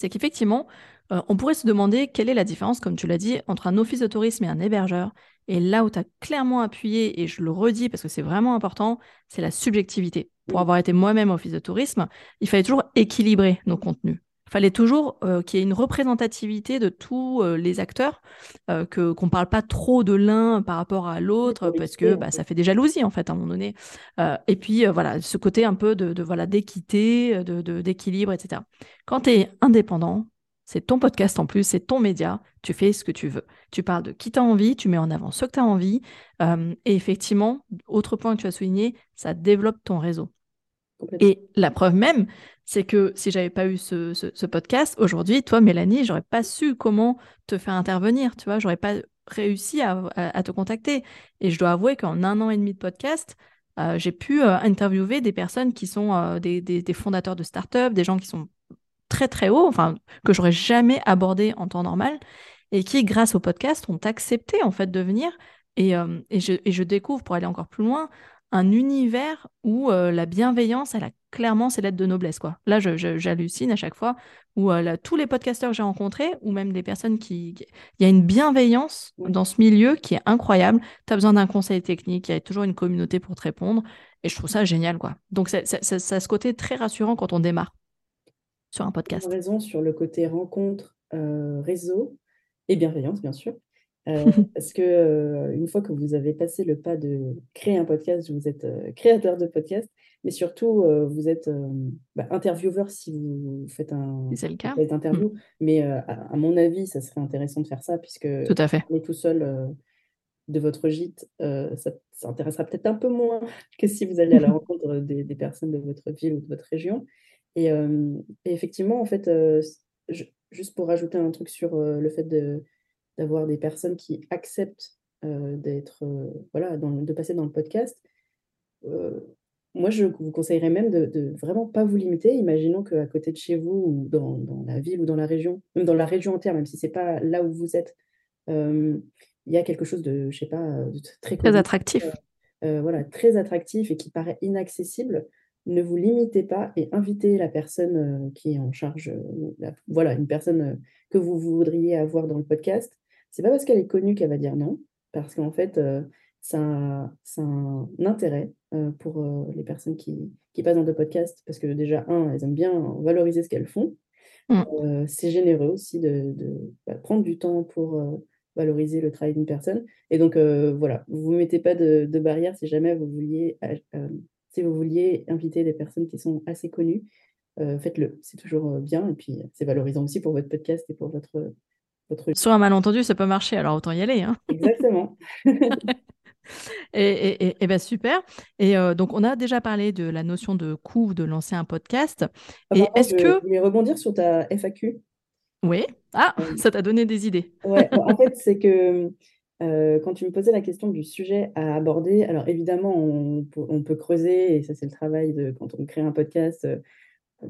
A: c'est qu'effectivement, on pourrait se demander quelle est la différence, comme tu l'as dit, entre un office de tourisme et un hébergeur. Et là où tu as clairement appuyé, et je le redis parce que c'est vraiment important, c'est la subjectivité. Pour avoir été moi-même office de tourisme, il fallait toujours équilibrer nos contenus. Il fallait toujours euh, qu'il y ait une représentativité de tous euh, les acteurs, euh, que qu'on ne parle pas trop de l'un par rapport à l'autre, parce que bah, ça fait des jalousies en fait à un moment donné. et puis voilà, ce côté un peu de, voilà d'équité, de d'équilibre, etc. Quand tu es indépendant, c'est ton podcast en plus, c'est ton média, tu fais ce que tu veux. Tu parles de qui tu as envie, tu mets en avant ce que tu as envie. Euh, et effectivement, autre point que tu as souligné, ça développe ton réseau. Et la preuve même, c'est que si j'avais pas eu ce, podcast, aujourd'hui, toi, Mélanie, j'aurais pas su comment te faire intervenir, tu vois, j'aurais pas réussi à, te contacter. Et je dois avouer qu'en un an et demi de podcast, euh, j'ai pu euh, interviewer des personnes qui sont des, des, fondateurs de start-up, des gens qui sont très très haut, enfin que j'aurais jamais abordé en temps normal, et qui, grâce au podcast, ont accepté en fait de venir. Et, euh, et, je, et je, découvre, pour aller encore plus loin, un univers où euh, la bienveillance, elle a clairement ses lettres de noblesse. Quoi. Là, j'hallucine à chaque fois, où euh, tous les podcasteurs que j'ai rencontrés, ou même des personnes qui... Il y a une bienveillance dans ce milieu qui est incroyable. Tu as besoin d'un conseil technique, il y a toujours une communauté pour te répondre. Et je trouve ça génial. quoi. Donc, ça a ce côté très rassurant quand on démarre sur un podcast.
B: Tu as raison sur le côté rencontre, euh, réseau et bienveillance, bien sûr. Euh, parce que euh, une fois que vous avez passé le pas de créer un podcast, vous êtes créateur de podcast, mais surtout vous êtes bah, intervieweur si vous faites un
A: le cas.
B: interview. Mm. Mais à, mon avis, ça serait intéressant de faire ça puisque
A: tout à fait.
B: est tout seul de votre gîte, ça, ça, intéressera peut-être un peu moins que si vous allez à la rencontre des, des, personnes de votre ville ou de votre région. Et, effectivement, en fait, juste pour rajouter un truc sur le fait d'avoir des personnes qui acceptent d'être, voilà, de passer dans le podcast, moi, je vous conseillerais même de, de, vraiment pas vous limiter. Imaginons qu'à côté de chez vous, ou dans, dans, la ville ou dans la région, même dans la région entière, même si c'est pas là où vous êtes, il y a quelque chose de, je sais pas, de très,
A: très attractif.
B: voilà, très attractif et qui paraît inaccessible ne vous limitez pas et invitez la personne euh, qui est en charge, euh, voilà, une personne euh, que vous voudriez avoir dans le podcast. C'est pas parce qu'elle est connue qu'elle va dire non, parce qu'en fait, ça a, un intérêt pour les personnes qui, passent dans le podcast, parce que déjà, un, elles aiment bien valoriser ce qu'elles font. Mmh. c'est généreux aussi de, bah, prendre du temps pour valoriser le travail d'une personne. Et donc, voilà, vous ne mettez pas de, de barrière si jamais vous vouliez si vous vouliez inviter des personnes qui sont assez connues, euh, faites-le. C'est toujours euh, bien et puis c'est valorisant aussi pour votre podcast et pour votre. votre...
A: Sur un malentendu, ça peut marcher, alors autant y aller. Hein.
B: Exactement.
A: et, et, ben super. Et euh, donc, on a déjà parlé de la notion de coût de lancer un podcast.
B: Ah, et est-ce que. Je voulais rebondir sur ta FAQ.
A: Oui. Ah, ça t'a donné des idées.
B: Ouais, en fait, c'est que euh, quand tu me posais la question du sujet à aborder, alors évidemment, on, peut creuser, et ça c'est le travail de quand on crée un podcast, euh,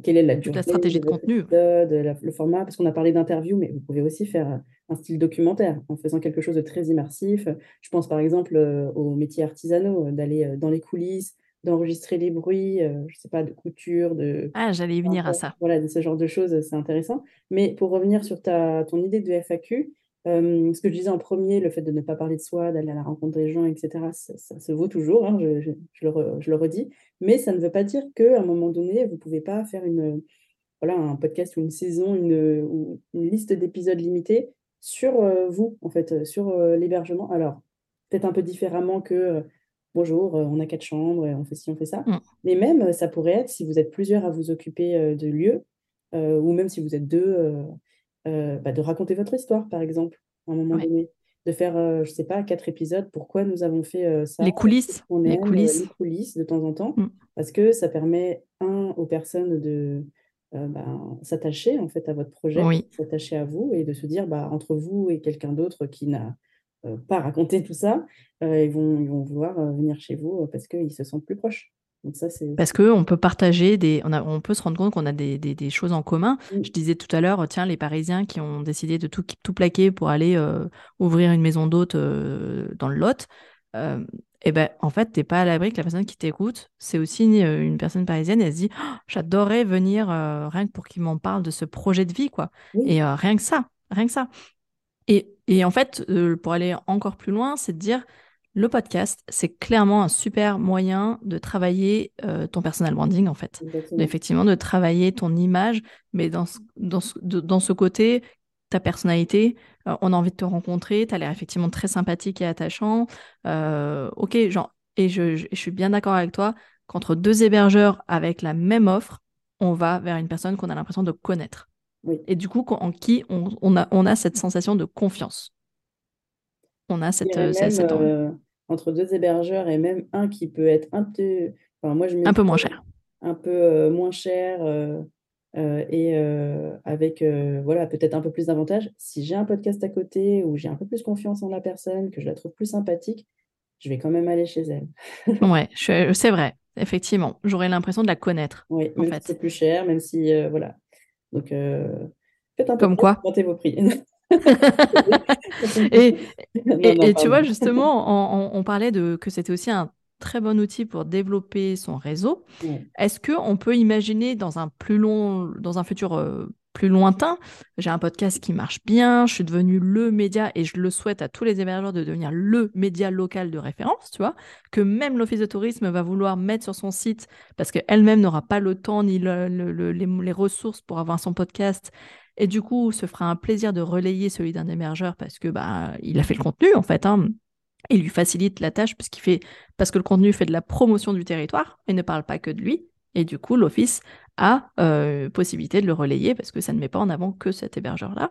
B: quelle est la durée,
A: la stratégie de, contenu.
B: le format, parce qu'on a parlé d'interview, mais vous pouvez aussi faire un style documentaire en faisant quelque chose de très immersif. Je pense par exemple aux métiers artisanaux, d'aller dans les coulisses, d'enregistrer les bruits, je je sais pas, de couture, de...
A: Ah, j'allais venir à ça.
B: Voilà, de ce genre de choses, c'est intéressant. Mais pour revenir sur ta, ton idée de FAQ, ce que je disais en premier, le fait de ne pas parler de soi, d'aller à la rencontre des gens, etc., ça, se vaut toujours, hein, je, le redis. Mais ça ne veut pas dire qu'à un moment donné, vous ne pouvez pas faire une, voilà, un podcast ou une saison, une, ou une liste d'épisodes limitée sur vous, en fait, sur l'hébergement. Alors, peut-être un peu différemment que bonjour, on a quatre chambres, on fait ci, on fait ça. Mmh. Mais même, ça pourrait être, si vous êtes plusieurs à vous occuper de lieux, ou même si vous êtes deux, bah, de raconter votre histoire, par exemple, à un moment donné. De faire, je ne sais pas, quatre épisodes, pourquoi nous avons fait ça?
A: Les coulisses. les coulisses.
B: les coulisses de temps en temps. Mmh. Parce que ça permet, un, aux personnes de ben, s'attacher en fait à votre projet, s'attacher à vous et de se dire, bah, entre vous et quelqu'un d'autre qui n'a pas raconté tout ça, ils, vont, ils vont vouloir venir chez vous parce qu'ils se sentent plus proches.
A: Parce qu'on peut partager, des, on, on peut se rendre compte qu'on a des, des, choses en commun. Mmh. Je disais tout à l'heure, tiens, les Parisiens qui ont décidé de tout, tout plaquer pour aller euh, ouvrir une maison d'hôte euh, dans le Lot, euh, et ben en fait, t'es pas à l'abri que la personne qui t'écoute, c'est aussi une, personne parisienne, elle se dit, «Oh, j'adorerais venir rien que pour qu'il m'en parle de ce projet de vie, quoi. Et rien que ça, rien que ça. Et, et en fait, pour aller encore plus loin, c'est de dire, le podcast, c'est clairement un super moyen de travailler euh, ton personal branding, en fait. Effectivement, de travailler ton image, mais dans ce, dans dans ce côté, ta personnalité, euh, on a envie de te rencontrer, tu as l'air effectivement très sympathique et attachant. Euh, ok, genre, et je, suis bien d'accord avec toi qu'entre deux hébergeurs avec la même offre, on va vers une personne qu'on a l'impression de connaître. Et du coup, en qui on, a, on a cette sensation de confiance. On a cette, cette,
B: entre deux hébergeurs et même un qui peut être un peu, enfin, moi, je
A: un peu moins cher.
B: Un peu euh, moins cher euh, euh, et avec voilà, peut-être un peu plus d'avantages. Si j'ai un podcast à côté où j'ai un peu plus confiance en la personne, que je la trouve plus sympathique, je vais quand même aller chez elle.
A: ouais, c'est vrai, effectivement. J'aurais l'impression de la connaître.
B: Oui, même si c'est plus cher, même si voilà. Donc,
A: faites un peu
B: Comme
A: quoi
B: vos prix.
A: et, et, tu vois, justement, on, parlait de que c'était aussi un très bon outil pour développer son réseau. Est-ce qu'on peut imaginer dans un plus long, dans un futur euh, plus lointain, j'ai un podcast qui marche bien, je suis devenu le média et je le souhaite à tous les hébergeurs de devenir le média local de référence, tu vois, que même l'office de tourisme va vouloir mettre sur son site parce qu'elle-même n'aura pas le temps ni les, les ressources pour avoir son podcast et du coup se fera un plaisir de relayer celui d'un émergeur parce que bah il a fait le contenu en fait. Hein. Il lui facilite la tâche parce que le contenu fait de la promotion du territoire et ne parle pas que de lui. Et du coup, l'office a euh, possibilité de le relayer parce que ça ne met pas en avant que cet hébergeur-là.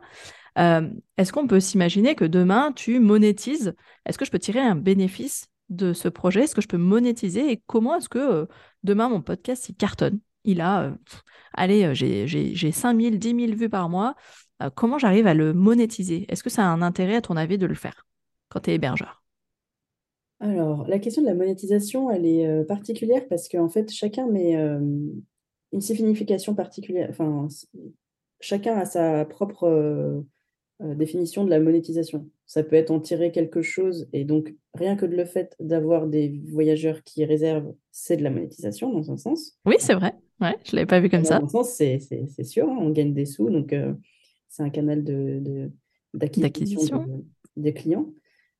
A: Euh, est-ce qu'on peut s'imaginer que demain, tu monétises? Est-ce que je peux tirer un bénéfice de ce projet? Est-ce que je peux monétiser? Et comment est-ce que euh, demain, mon podcast, il cartonne? Il a allez, euh, j'ai 5 000, 10 000 vues par mois, euh, comment j'arrive à le monétiser? Est-ce que ça a un intérêt, à ton avis, de le faire quand tu es hébergeur?
B: Alors, la question de la monétisation, elle est euh, particulière parce qu'en fait, chacun met une signification particulière. Enfin, chacun a sa propre définition de la monétisation. Ça peut être en tirer quelque chose, et donc rien que de le fait d'avoir des voyageurs qui réservent, c'est de la monétisation dans un sens.
A: Oui, c'est vrai. Ouais, je ne l'avais pas vu comme ça.
B: Dans un sens, c'est sûr, hein, on gagne des sous, donc euh, c'est un canal d'acquisition de, des clients.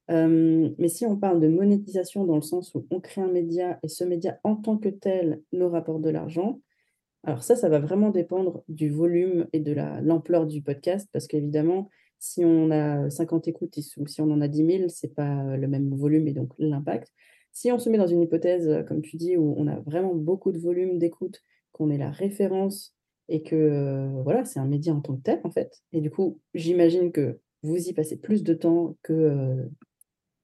B: Euh, mais si on parle de monétisation dans le sens où on crée un média et ce média en tant que tel nous rapporte de l'argent, alors ça, ça va vraiment dépendre du volume et de l'ampleur du podcast, parce qu'évidemment, si on a 50 écoutes ou si on en a 10 000, ce n'est pas le même volume et donc l'impact. Si on se met dans une hypothèse, comme tu dis, où on a vraiment beaucoup de volume d'écoute, qu'on est la référence et que euh, voilà, c'est un média en tant que tel, en fait. Et du coup, j'imagine que vous y passez plus de temps que euh,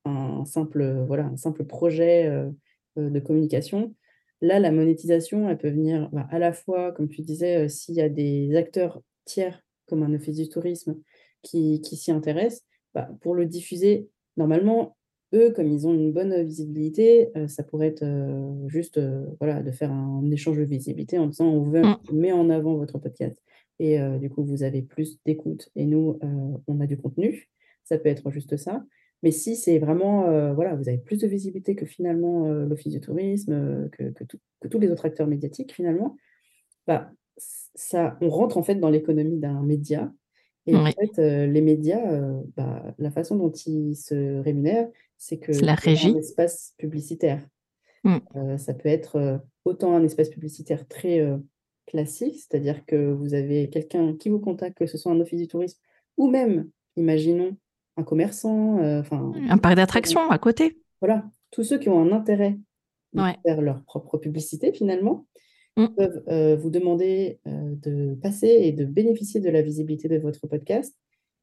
B: un, simple, voilà, un simple projet euh, de communication. Là, la monétisation, elle peut venir bah, à la fois, comme tu disais, s'il y a des acteurs tiers, comme un office du tourisme, qui, s'y intéresse, bah, pour le diffuser, normalement, eux, comme ils ont une bonne visibilité, ça pourrait être juste voilà, de faire un, échange de visibilité en disant on veut mm. mettre en avant votre podcast. Et du coup, vous avez plus d'écoute et nous, on a du contenu. Ça peut être juste ça. Mais si c'est vraiment, voilà, vous avez plus de visibilité que finalement l'Office du tourisme, que, que, tous les autres acteurs médiatiques finalement, bah, ça, on rentre en fait dans l'économie d'un média. Et en fait, les médias, bah, la façon dont ils se rémunèrent, c'est que
A: c'est la régie.
B: un espace publicitaire. Mmh. ça peut être autant un espace publicitaire très classique, c'est-à-dire que vous avez quelqu'un qui vous contacte, que ce soit un office du tourisme ou même, imaginons, un commerçant, enfin
A: un parc d'attractions à côté.
B: Voilà, tous ceux qui ont un intérêt de faire leur propre publicité finalement, Mmh. peuvent euh, vous demander euh, de passer et de bénéficier de la visibilité de votre podcast.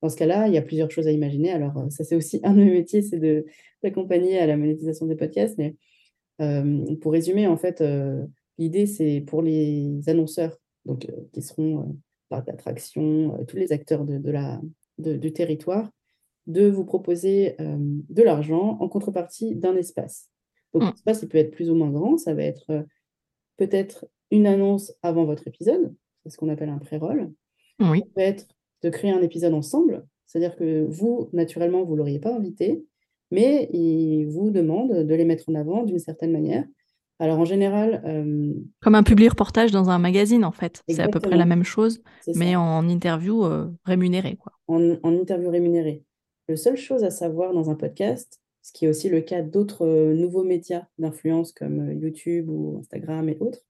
B: Dans ce cas-là, il y a plusieurs choses à imaginer. Alors, euh, ça, c'est aussi un de mes métiers, c'est d'accompagner à la monétisation des podcasts. Mais pour résumer, en fait, l'idée, c'est pour les annonceurs, donc, qui seront par d'attraction, tous les acteurs de, la, du territoire, de vous proposer de l'argent en contrepartie d'un espace. Donc, mmh. l'espace, il peut être plus ou moins grand. Ça va être peut-être une annonce avant votre épisode, c'est ce qu'on appelle un pré-roll.
A: Oui.
B: Ça peut être de créer un épisode ensemble, c'est-à-dire que vous, naturellement, vous ne l'auriez pas invité, mais il vous demande de les mettre en avant d'une certaine manière. Alors en général... Euh,
A: Comme un public reportage dans un magazine, en fait. C'est à peu près la même chose, mais en interview euh, rémunérée. Quoi.
B: En, en, interview rémunérée. La seule chose à savoir dans un podcast, ce qui est aussi le cas d'autres euh, nouveaux médias d'influence comme YouTube ou Instagram et autres,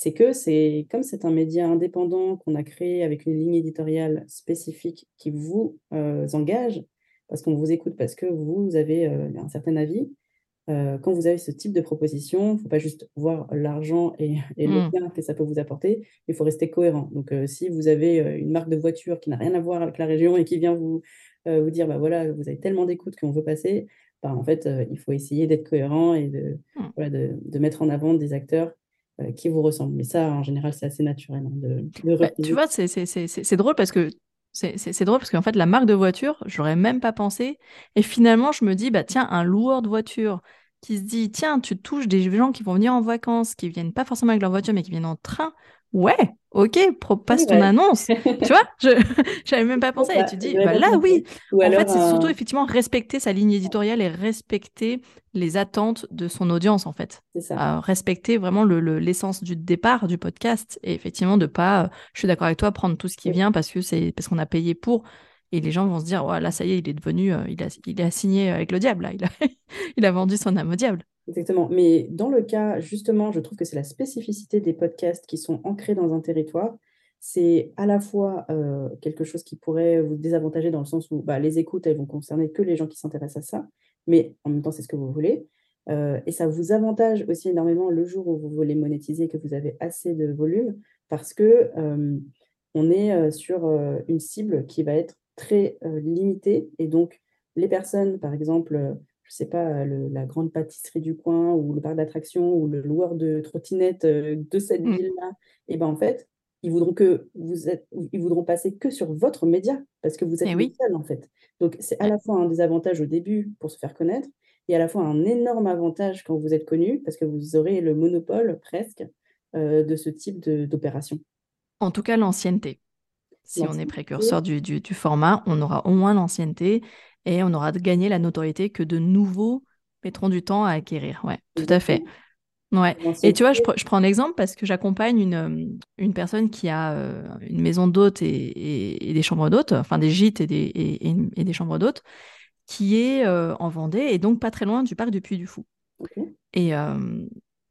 B: c'est que c'est comme c'est un média indépendant qu'on a créé avec une ligne éditoriale spécifique qui vous euh, engage, parce qu'on vous écoute, parce que vous avez euh, un certain avis. Euh, quand vous avez ce type de proposition, il ne faut pas juste voir l'argent et, le mmh. bien que ça peut vous apporter, il faut rester cohérent. Donc, si vous avez une marque de voiture qui n'a rien à voir avec la région et qui vient vous, vous dire, bah voilà, vous avez tellement d'écoute qu'on veut passer, bah, en fait, il faut essayer d'être cohérent et de, mmh. de, de, mettre en avant des acteurs qui vous ressemblent. Mais ça, en général, c'est assez naturel. Hein, de,
A: bah, tu vois, c'est drôle parce que c'est drôle parce qu'en fait, la marque de voiture, j'aurais même pas pensé. Et finalement, je me dis, bah tiens, un loueur de voiture qui se dit, tiens, tu touches des gens qui vont venir en vacances, qui viennent pas forcément avec leur voiture, mais qui viennent en train. Ouais, ok, passe ton annonce. tu vois, je n'avais même pas pensé. et tu dis, bah, là, oui. en fait, c'est surtout effectivement respecter sa ligne éditoriale et respecter les attentes de son audience, en fait.
B: Ça.
A: Euh, respecter vraiment l'essence du départ du podcast. Et effectivement, de pas, euh, je suis d'accord avec toi, prendre tout ce qui vient parce que c'est parce qu'on a payé pour. Et les gens vont se dire, ouais, là, ça y est, il est devenu, euh, il, a, il a signé avec le diable, là. Il, a, il a vendu son âme au diable.
B: Exactement. Mais dans le cas, justement, je trouve que c'est la spécificité des podcasts qui sont ancrés dans un territoire. C'est à la fois euh, quelque chose qui pourrait vous désavantager dans le sens où bah, les écoutes, elles vont concerner que les gens qui s'intéressent à ça, mais en même temps, c'est ce que vous voulez. Euh, et ça vous avantage aussi énormément le jour où vous voulez monétiser, que vous avez assez de volume, parce que euh, on est sur une cible qui va être très limitée. Et donc, les personnes, par exemple, je sais pas, la grande pâtisserie du coin ou le parc d'attractions ou le loueur de trottinettes euh, de cette mmh. ville-là, et ben en fait, ils voudront que vous êtes, ils voudront passer que sur votre média parce que vous êtes eh seul en fait. Donc c'est à la fois un désavantage au début pour se faire connaître et à la fois un énorme avantage quand vous êtes connu parce que vous aurez le monopole presque euh, de ce type d'opération.
A: En tout cas, l'ancienneté. Si on est précurseur du, du, du, format, on aura au moins l'ancienneté et on aura gagné la notoriété que de nouveaux mettront du temps à acquérir. Ouais, tout à fait. Ouais. Et tu vois, je, je prends un exemple parce que j'accompagne une, euh, une personne qui a euh, une maison d'hôtes et, et, des chambres d'hôtes, enfin des gîtes et des, et, des chambres d'hôtes, qui est euh, en Vendée et donc pas très loin du parc du Puy du Fou. Et,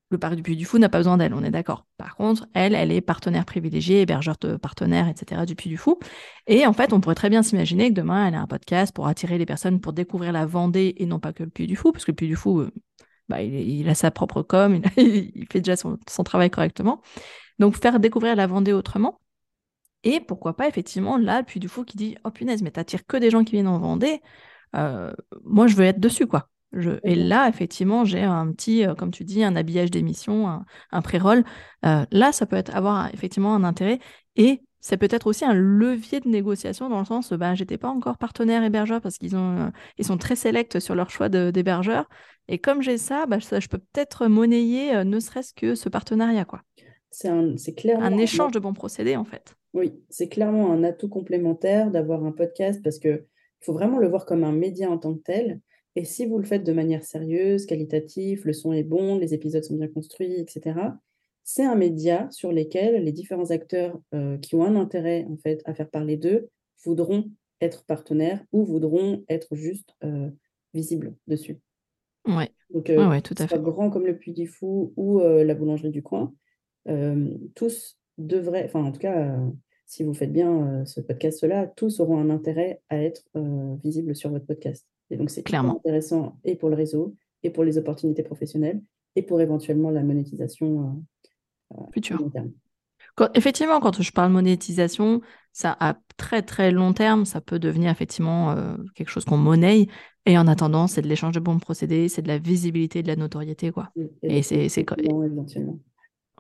A: le parc du Puy du Fou n'a pas besoin d'elle, on est d'accord. Par contre, elle, elle est partenaire privilégié, hébergeur de partenaire, etc. du Puy du Fou. Et en fait, on pourrait très bien s'imaginer que demain, elle a un podcast pour attirer les personnes pour découvrir la Vendée et non pas que le Puy du Fou, parce que le Puy du Fou, euh, bah, il, a sa propre com, il, fait déjà son, travail correctement. Donc, faire découvrir la Vendée autrement. Et pourquoi pas, effectivement, là, le Puy du Fou qui dit Oh punaise, mais t'attires que des gens qui viennent en Vendée. Euh, moi, je veux être dessus, quoi. Et là, effectivement, j'ai un petit, euh, comme tu dis, un habillage d'émission, un, pré-roll. Euh, là, ça peut être, avoir effectivement un intérêt. Et c'est peut-être aussi un levier de négociation dans le sens, bah, j'étais pas encore partenaire hébergeur parce qu'ils ont, euh, ils sont très sélects sur leur choix d'hébergeur. Et comme j'ai ça, ça, je peux peut-être monnayer ne serait-ce que ce partenariat. quoi.
B: C'est clairement
A: un échange de bons procédés, en fait.
B: Oui, c'est clairement un atout complémentaire d'avoir un podcast parce qu'il faut vraiment le voir comme un média en tant que tel. Et si vous le faites de manière sérieuse, qualitative, le son est bon, les épisodes sont bien construits, etc., c'est un média sur lequel les différents acteurs euh, qui ont un intérêt en fait à faire parler d'eux voudront être partenaires ou voudront être juste euh, visibles dessus.
A: Ouais.
B: Donc, euh, tout à fait. grand comme le Puy du Fou ou la boulangerie du coin, tous devraient, enfin en tout cas, si vous faites bien ce podcast-là, tous auront un intérêt à être visibles sur votre podcast. Et donc c'est clairement intéressant et pour le réseau, et pour les opportunités professionnelles, et pour éventuellement la monétisation
A: futur. effectivement, quand je parle monétisation, ça à très très long terme, ça peut devenir effectivement euh, quelque chose qu'on monnaie. Et en attendant, c'est de l'échange de bons procédés, c'est de la visibilité, de la notoriété, quoi. et c'est éventuellement.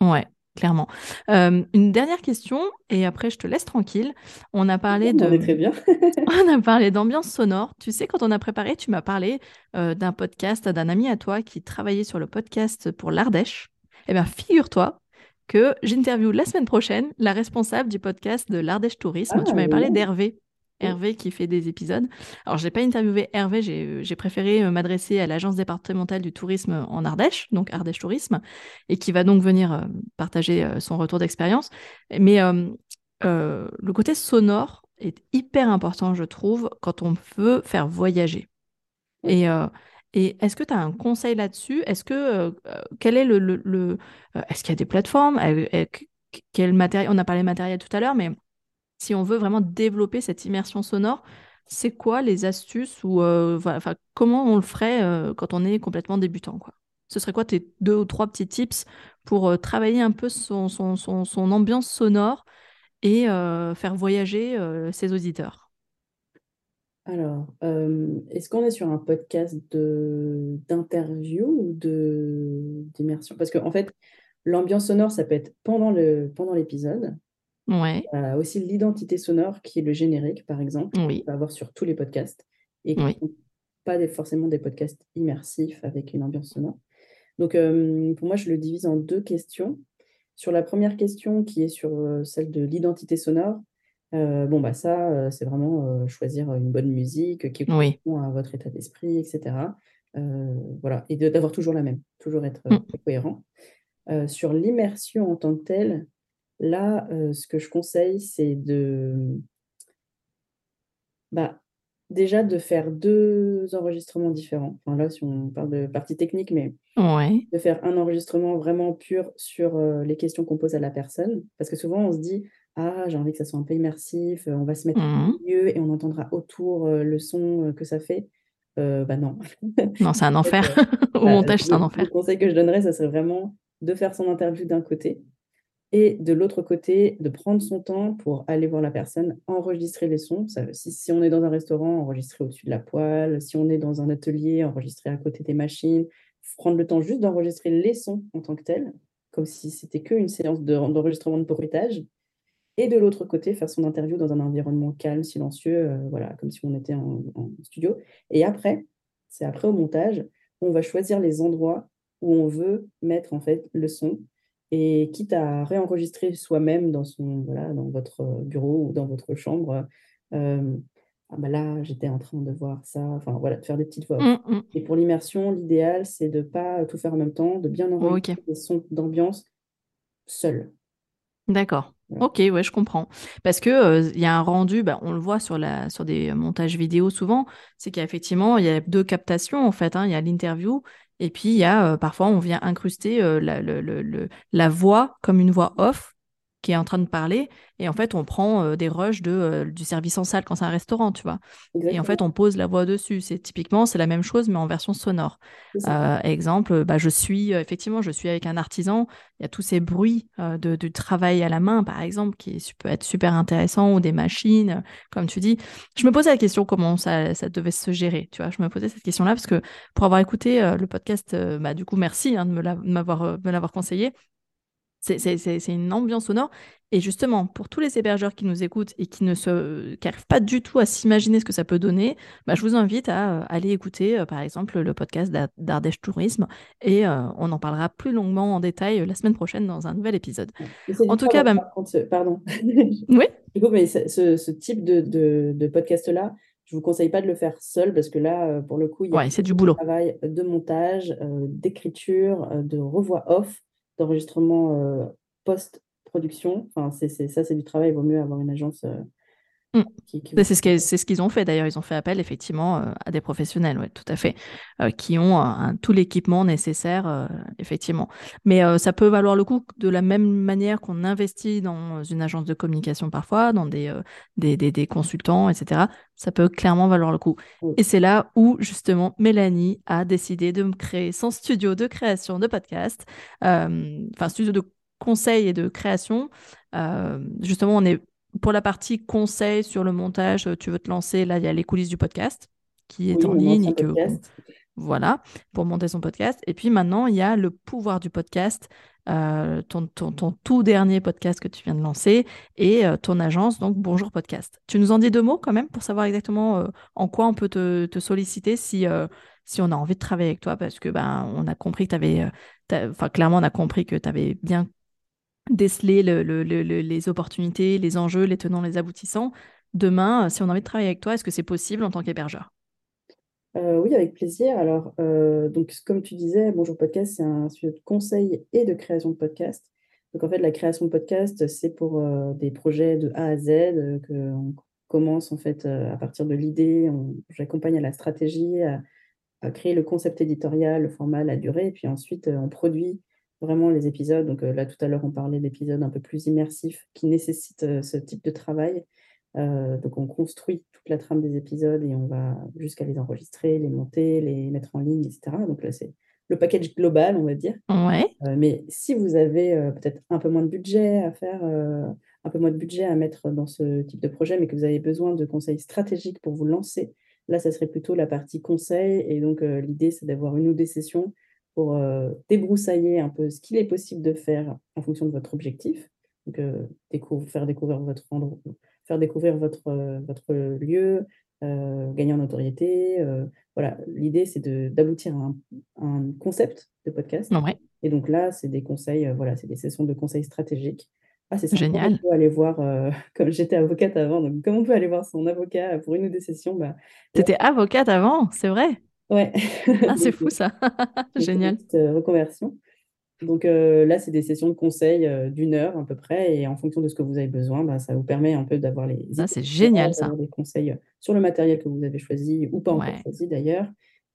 A: Ouais, clairement. Euh, une dernière question, et après je te laisse tranquille. On a parlé de.
B: très bien.
A: on a parlé d'ambiance sonore. Tu sais, quand on a préparé, tu m'as parlé euh, d'un podcast d'un ami à toi qui travaillait sur le podcast pour l'Ardèche. Eh bien, figure-toi que j'interviewe la semaine prochaine la responsable du podcast de l'Ardèche Tourisme. tu ah, m'avais parlé d'Hervé. Hervé qui fait des épisodes. Alors, je n'ai pas interviewé Hervé, j'ai préféré euh, m'adresser à l'Agence départementale du tourisme en Ardèche, donc Ardèche Tourisme, et qui va donc venir euh, partager euh, son retour d'expérience. Mais le côté sonore est hyper important, je trouve, quand on veut faire voyager. Et, et est-ce que tu as un conseil là-dessus? Est-ce que euh, euh, quel est le, le, euh, est-ce qu'il y a des plateformes? Quel matériel On a parlé matériel tout à l'heure, mais si on veut vraiment développer cette immersion sonore, c'est quoi les astuces ou enfin, comment on le ferait quand on est complètement débutant Ce serait quoi tes deux ou trois petits tips pour travailler un peu son, ambiance sonore et faire voyager ses auditeurs?
B: Alors, euh, est-ce qu'on est sur un podcast d'interview ou d'immersion? Parce qu'en fait, l'ambiance sonore, ça peut être pendant l'épisode.
A: Ouais.
B: Aussi l'identité sonore qui est le générique, par exemple,
A: Oui.
B: va avoir sur tous les podcasts et qui sont pas des- forcément des podcasts immersifs avec une ambiance sonore. Donc, euh, pour moi, je le divise en deux questions. Sur la première question, qui est sur euh, celle de l'identité sonore, euh, bon, bah ça, c'est vraiment choisir une bonne musique qui correspond à votre état d'esprit, etc. voilà, et d'avoir toujours la même, toujours être mmh. cohérent. sur l'immersion en tant que telle, là, ce que je conseille, c'est de, bah, déjà de faire deux enregistrements différents. Enfin, là, si on parle de partie technique, mais de faire un enregistrement vraiment pur sur les questions qu'on pose à la personne. Parce que souvent, on se dit, ah, j'ai envie que ça soit un peu immersif, on va se mettre au
A: mmh
B: milieu et on entendra autour le son que ça fait. bah non.
A: Non, c'est un enfer. Au bah, montage, c'est un enfer.
B: Le conseil que je donnerais, ça serait vraiment de faire son interview d'un côté et de l'autre côté, de prendre son temps pour aller voir la personne, enregistrer les sons. si, on est dans un restaurant, enregistrer au-dessus de la poêle. Si on est dans un atelier, enregistrer à côté des machines. Prendre le temps juste d'enregistrer les sons en tant que tels, comme si c'était qu'une séance d'enregistrement de, de et de l'autre côté, faire son interview dans un environnement calme, silencieux, euh, voilà, comme si on était en, studio. Et après, c'est après au montage, on va choisir les endroits où on veut mettre en fait le son et quitte à réenregistrer soi-même dans son voilà dans votre bureau ou dans votre chambre euh, ah bah là j'étais en train de voir ça enfin voilà de faire des petites voix
A: mmh, mmh.
B: et pour l'immersion l'idéal c'est de pas tout faire en même temps de bien enregistrer les sons d'ambiance seul
A: D'accord. Ok, ouais, je comprends. Parce que il y a un rendu, bah, on le voit sur, la, sur des montages vidéo souvent, c'est qu'effectivement, il y a deux captations en fait. Hein. Il y a l'interview et puis il y a parfois on vient incruster la, la voix comme une voix off qui est en train de parler. Et en fait, on prend euh, des rushs de, euh, du service en salle quand c'est un restaurant, tu vois. Et en fait, on pose la voix dessus. C'est typiquement, c'est la même chose, mais en version sonore. Euh, exemple, bah, je suis, effectivement, je suis avec un artisan. Il y a tous ces bruits de, du travail à la main, par exemple, qui peut être super intéressant, ou des machines, comme tu dis. Je me posais la question comment ça, ça devait se gérer, tu vois. Je me posais cette question-là parce que pour avoir écouté le podcast, bah, du coup, merci hein, de me l'avoir conseillé C'est une ambiance sonore. Et justement, pour tous les hébergeurs qui nous écoutent et qui ne se, n'arrivent pas du tout à s'imaginer ce que ça peut donner, bah, je vous invite à euh, aller écouter, euh, par exemple, le podcast d'Ardèche Tourisme. Et euh, on en parlera plus longuement en détail la semaine prochaine dans un nouvel épisode.
B: En tout cas, bah... pardon.
A: oui.
B: Du coup, mais ce, type de, de, podcast-là, je vous conseille pas de le faire seul parce que là, pour le coup, il y a
A: du boulot.
B: travail de montage, d'écriture, de revoix off, d'enregistrement post-production. Enfin, c'est, ça, c'est du travail. Il vaut mieux avoir une agence euh,
A: Mmh. C'est ce qu'ils ont fait d'ailleurs. Ils ont fait appel effectivement euh, à des professionnels, ouais, tout à fait, euh, qui ont tout l'équipement nécessaire, euh, effectivement. Mais ça peut valoir le coup de la même manière qu'on investit dans une agence de communication parfois, dans des, des, des, consultants, etc. Ça peut clairement valoir le coup. Et c'est là où justement Mélanie a décidé de créer son studio de création de podcast, enfin studio de conseil et de création. justement, on est pour la partie conseil sur le montage, euh, tu veux te lancer, là, il y a les coulisses du podcast qui est en ligne. Et que, voilà, pour monter son podcast. Et puis maintenant, il y a le pouvoir du podcast, euh, ton, ton, tout dernier podcast que tu viens de lancer et euh, ton agence, donc Bonjour Podcast. Tu nous en dis deux mots quand même pour savoir exactement en quoi on peut te, te solliciter si, si on a envie de travailler avec toi parce que ben, on a compris que tu avais, enfin clairement, on a compris que tu avais bien déceler les opportunités, les enjeux, les tenants, les aboutissants. Demain, euh, si on a envie de travailler avec toi, est-ce que c'est possible en tant qu'hébergeur?
B: Euh, Oui, avec plaisir. Alors, euh, donc, comme tu disais, Bonjour Podcast, c'est un sujet de conseil et de création de podcast. Donc, en fait, la création de podcast, c'est pour des projets de A à Z, qu'on commence en fait à partir de l'idée, j'accompagne à la stratégie, à, à, créer le concept éditorial, le format, la durée, et puis ensuite, on produit vraiment les épisodes. Donc là, tout à l'heure, on parlait d'épisodes un peu plus immersifs qui nécessitent ce type de travail. donc on construit toute la trame des épisodes et on va jusqu'à les enregistrer, les monter, les mettre en ligne, etc. Donc là, c'est le package global, on va dire.
A: Ouais.
B: mais si vous avez peut-être un peu moins de budget à faire, un peu moins de budget à mettre dans ce type de projet, mais que vous avez besoin de conseils stratégiques pour vous lancer, là, ça serait plutôt la partie conseil. Et donc, l'idée, c'est d'avoir une ou des sessions pour euh, débroussailler un peu ce qu'il est possible de faire en fonction de votre objectif. Donc, euh, faire découvrir votre endroit, faire découvrir votre, euh, votre lieu, gagner en notoriété. voilà, l'idée, c'est d'aboutir à un, concept de podcast. Et donc là, c'est des conseils, voilà, c'est des sessions de conseils stratégiques.
A: Ah, c'est génial.
B: On peut aller voir, comme j'étais avocate avant, donc comme on peut aller voir son avocat pour une ou deux sessions. Bah,
A: tu étais avocate avant, c'est vrai
B: Ouais.
A: Ah, c'est fou ça. Génial.
B: Euh, reconversion. Donc euh, là, c'est des sessions de conseil euh, d'une heure à peu près, et en fonction de ce que vous avez besoin, bah, ça vous permet un peu d'avoir les.
A: Ça, c'est génial ça.
B: Des conseils sur le matériel que vous avez choisi ou pas encore choisi d'ailleurs.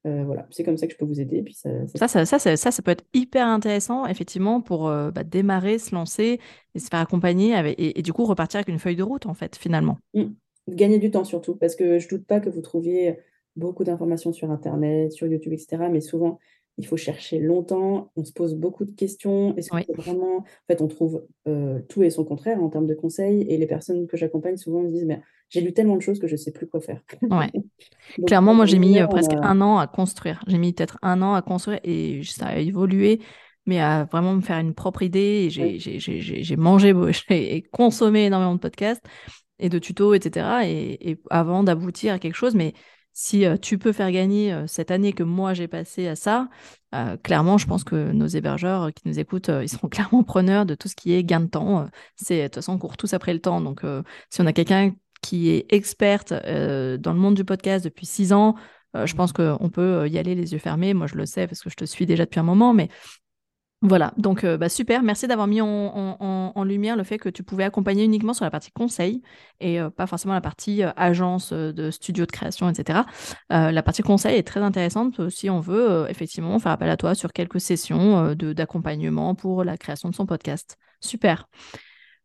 B: voilà, c'est comme ça que je peux vous aider. Puis ça,
A: ça... Ça, ça, ça, peut être hyper intéressant, effectivement, pour bah, démarrer, se lancer et se faire accompagner et, du coup repartir avec une feuille de route, en fait, finalement.
B: Mmh. Gagner du temps surtout, parce que je doute pas que vous trouviez beaucoup d'informations sur Internet, sur YouTube, etc. Mais souvent, il faut chercher longtemps, on se pose beaucoup de questions. Est-ce que vraiment. En fait, on trouve euh, tout et son contraire en termes de conseils. Et les personnes que j'accompagne souvent me disent mais J'ai lu tellement de choses que je ne sais plus quoi faire.
A: Ouais. Clairement, moi, j'ai mis euh, presque un an à construire. J'ai mis peut-être un an à construire et ça a évolué, mais à vraiment me faire une propre idée. J'ai mangé et consommé énormément de podcasts et de tutos, etc. Et, et avant d'aboutir à quelque chose. Mais si euh, tu peux faire gagner euh, cette année que moi j'ai passé à ça, euh, clairement, je pense que nos hébergeurs qui nous écoutent, ils seront clairement preneurs de tout ce qui est gain de temps. c'est de toute façon, on court tous après le temps. Donc, si on a quelqu'un qui est experte dans le monde du podcast depuis six ans, je pense qu'on peut y aller les yeux fermés. Moi, je le sais parce que je te suis déjà depuis un moment, mais voilà, donc euh, bah, super, merci d'avoir mis en, lumière le fait que tu pouvais accompagner uniquement sur la partie conseil et euh, pas forcément la partie euh, agence de studio de création, etc. la partie conseil est très intéressante si on veut effectivement faire appel à toi sur quelques sessions d'accompagnement pour la création de son podcast. Super.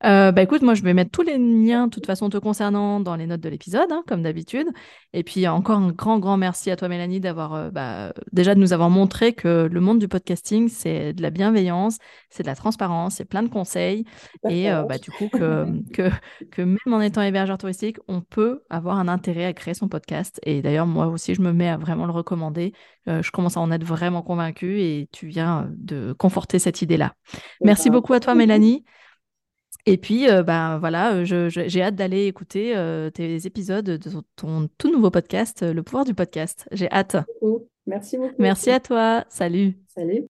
A: Euh, bah écoute, moi je vais mettre tous les liens de toute façon te concernant dans les notes de l'épisode, hein, comme d'habitude. Et puis encore un grand, grand merci à toi Mélanie d'avoir euh, bah, déjà de nous avoir montré que le monde du podcasting, c'est de la bienveillance, c'est de la transparence, c'est plein de conseils. Et euh, bah, du coup, que, que, que même en étant hébergeur touristique, on peut avoir un intérêt à créer son podcast. Et d'ailleurs, moi aussi, je me mets à vraiment le recommander. je commence à en être vraiment convaincue et tu viens de conforter cette idée-là. Merci beaucoup à toi Mélanie. Et puis, euh, ben voilà, euh, j'ai hâte d'aller écouter euh, tes épisodes de ton, tout nouveau podcast, Le pouvoir du podcast. J'ai hâte.
B: Merci beaucoup.
A: Merci à toi. Salut.
B: Salut.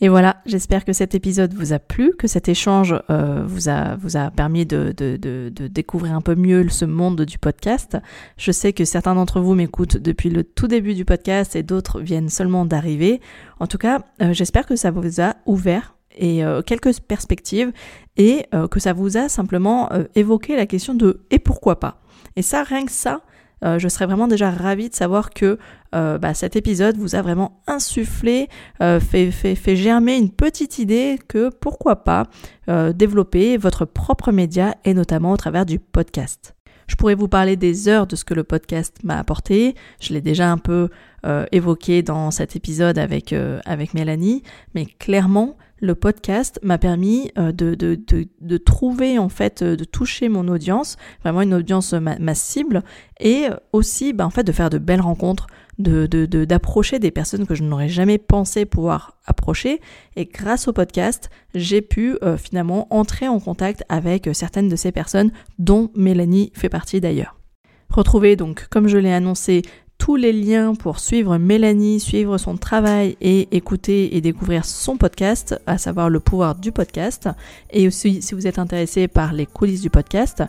A: Et voilà, j'espère que cet épisode vous a plu, que cet échange vous, a, vous a permis de, de, de, découvrir un peu mieux ce monde du podcast. Je sais que certains d'entre vous m'écoutent depuis le tout début du podcast et d'autres viennent seulement d'arriver. En tout cas, j'espère que ça vous a ouvert et euh, quelques perspectives et euh, que ça vous a simplement euh, évoqué la question de et pourquoi pas? Et ça, rien que ça, je serais vraiment déjà ravie de savoir que bah, cet épisode vous a vraiment insufflé, fait, fait, germer une petite idée que pourquoi pas développer votre propre média et notamment au travers du podcast. Je pourrais vous parler des heures de ce que le podcast m'a apporté. Je l'ai déjà un peu évoqué dans cet épisode avec, avec Mélanie, mais clairement, le podcast m'a permis euh, de, trouver, en fait, euh, de toucher mon audience, vraiment une audience ma, cible, et aussi, bah, en fait, de faire de belles rencontres, de, d'approcher des personnes que je n'aurais jamais pensé pouvoir approcher. Et grâce au podcast, j'ai pu euh, finalement entrer en contact avec certaines de ces personnes, dont Mélanie fait partie d'ailleurs. Retrouvez donc, comme je l'ai annoncé, tous les liens pour suivre Mélanie, suivre son travail et écouter et découvrir son podcast, à savoir le pouvoir du podcast, et aussi si vous êtes intéressé par les coulisses du podcast.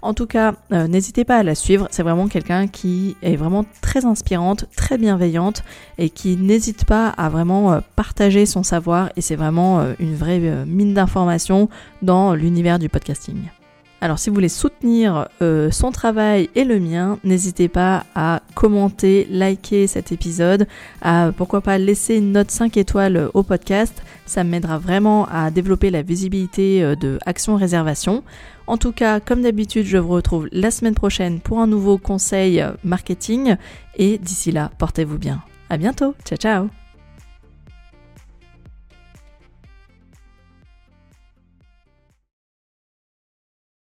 A: En tout cas, euh, n'hésitez pas à la suivre, c'est vraiment quelqu'un qui est vraiment très inspirante, très bienveillante et qui n'hésite pas à vraiment euh, partager son savoir et c'est vraiment euh, une vraie mine d'informations dans l'univers du podcasting. Alors si vous voulez soutenir euh, son travail et le mien, n'hésitez pas à commenter, liker cet épisode, à pourquoi pas laisser une note 5 étoiles au podcast. Ça m'aidera vraiment à développer la visibilité euh, de Action Réservation. En tout cas, comme d'habitude, je vous retrouve la semaine prochaine pour un nouveau conseil marketing et d'ici là, portez-vous bien. À bientôt. Ciao ciao.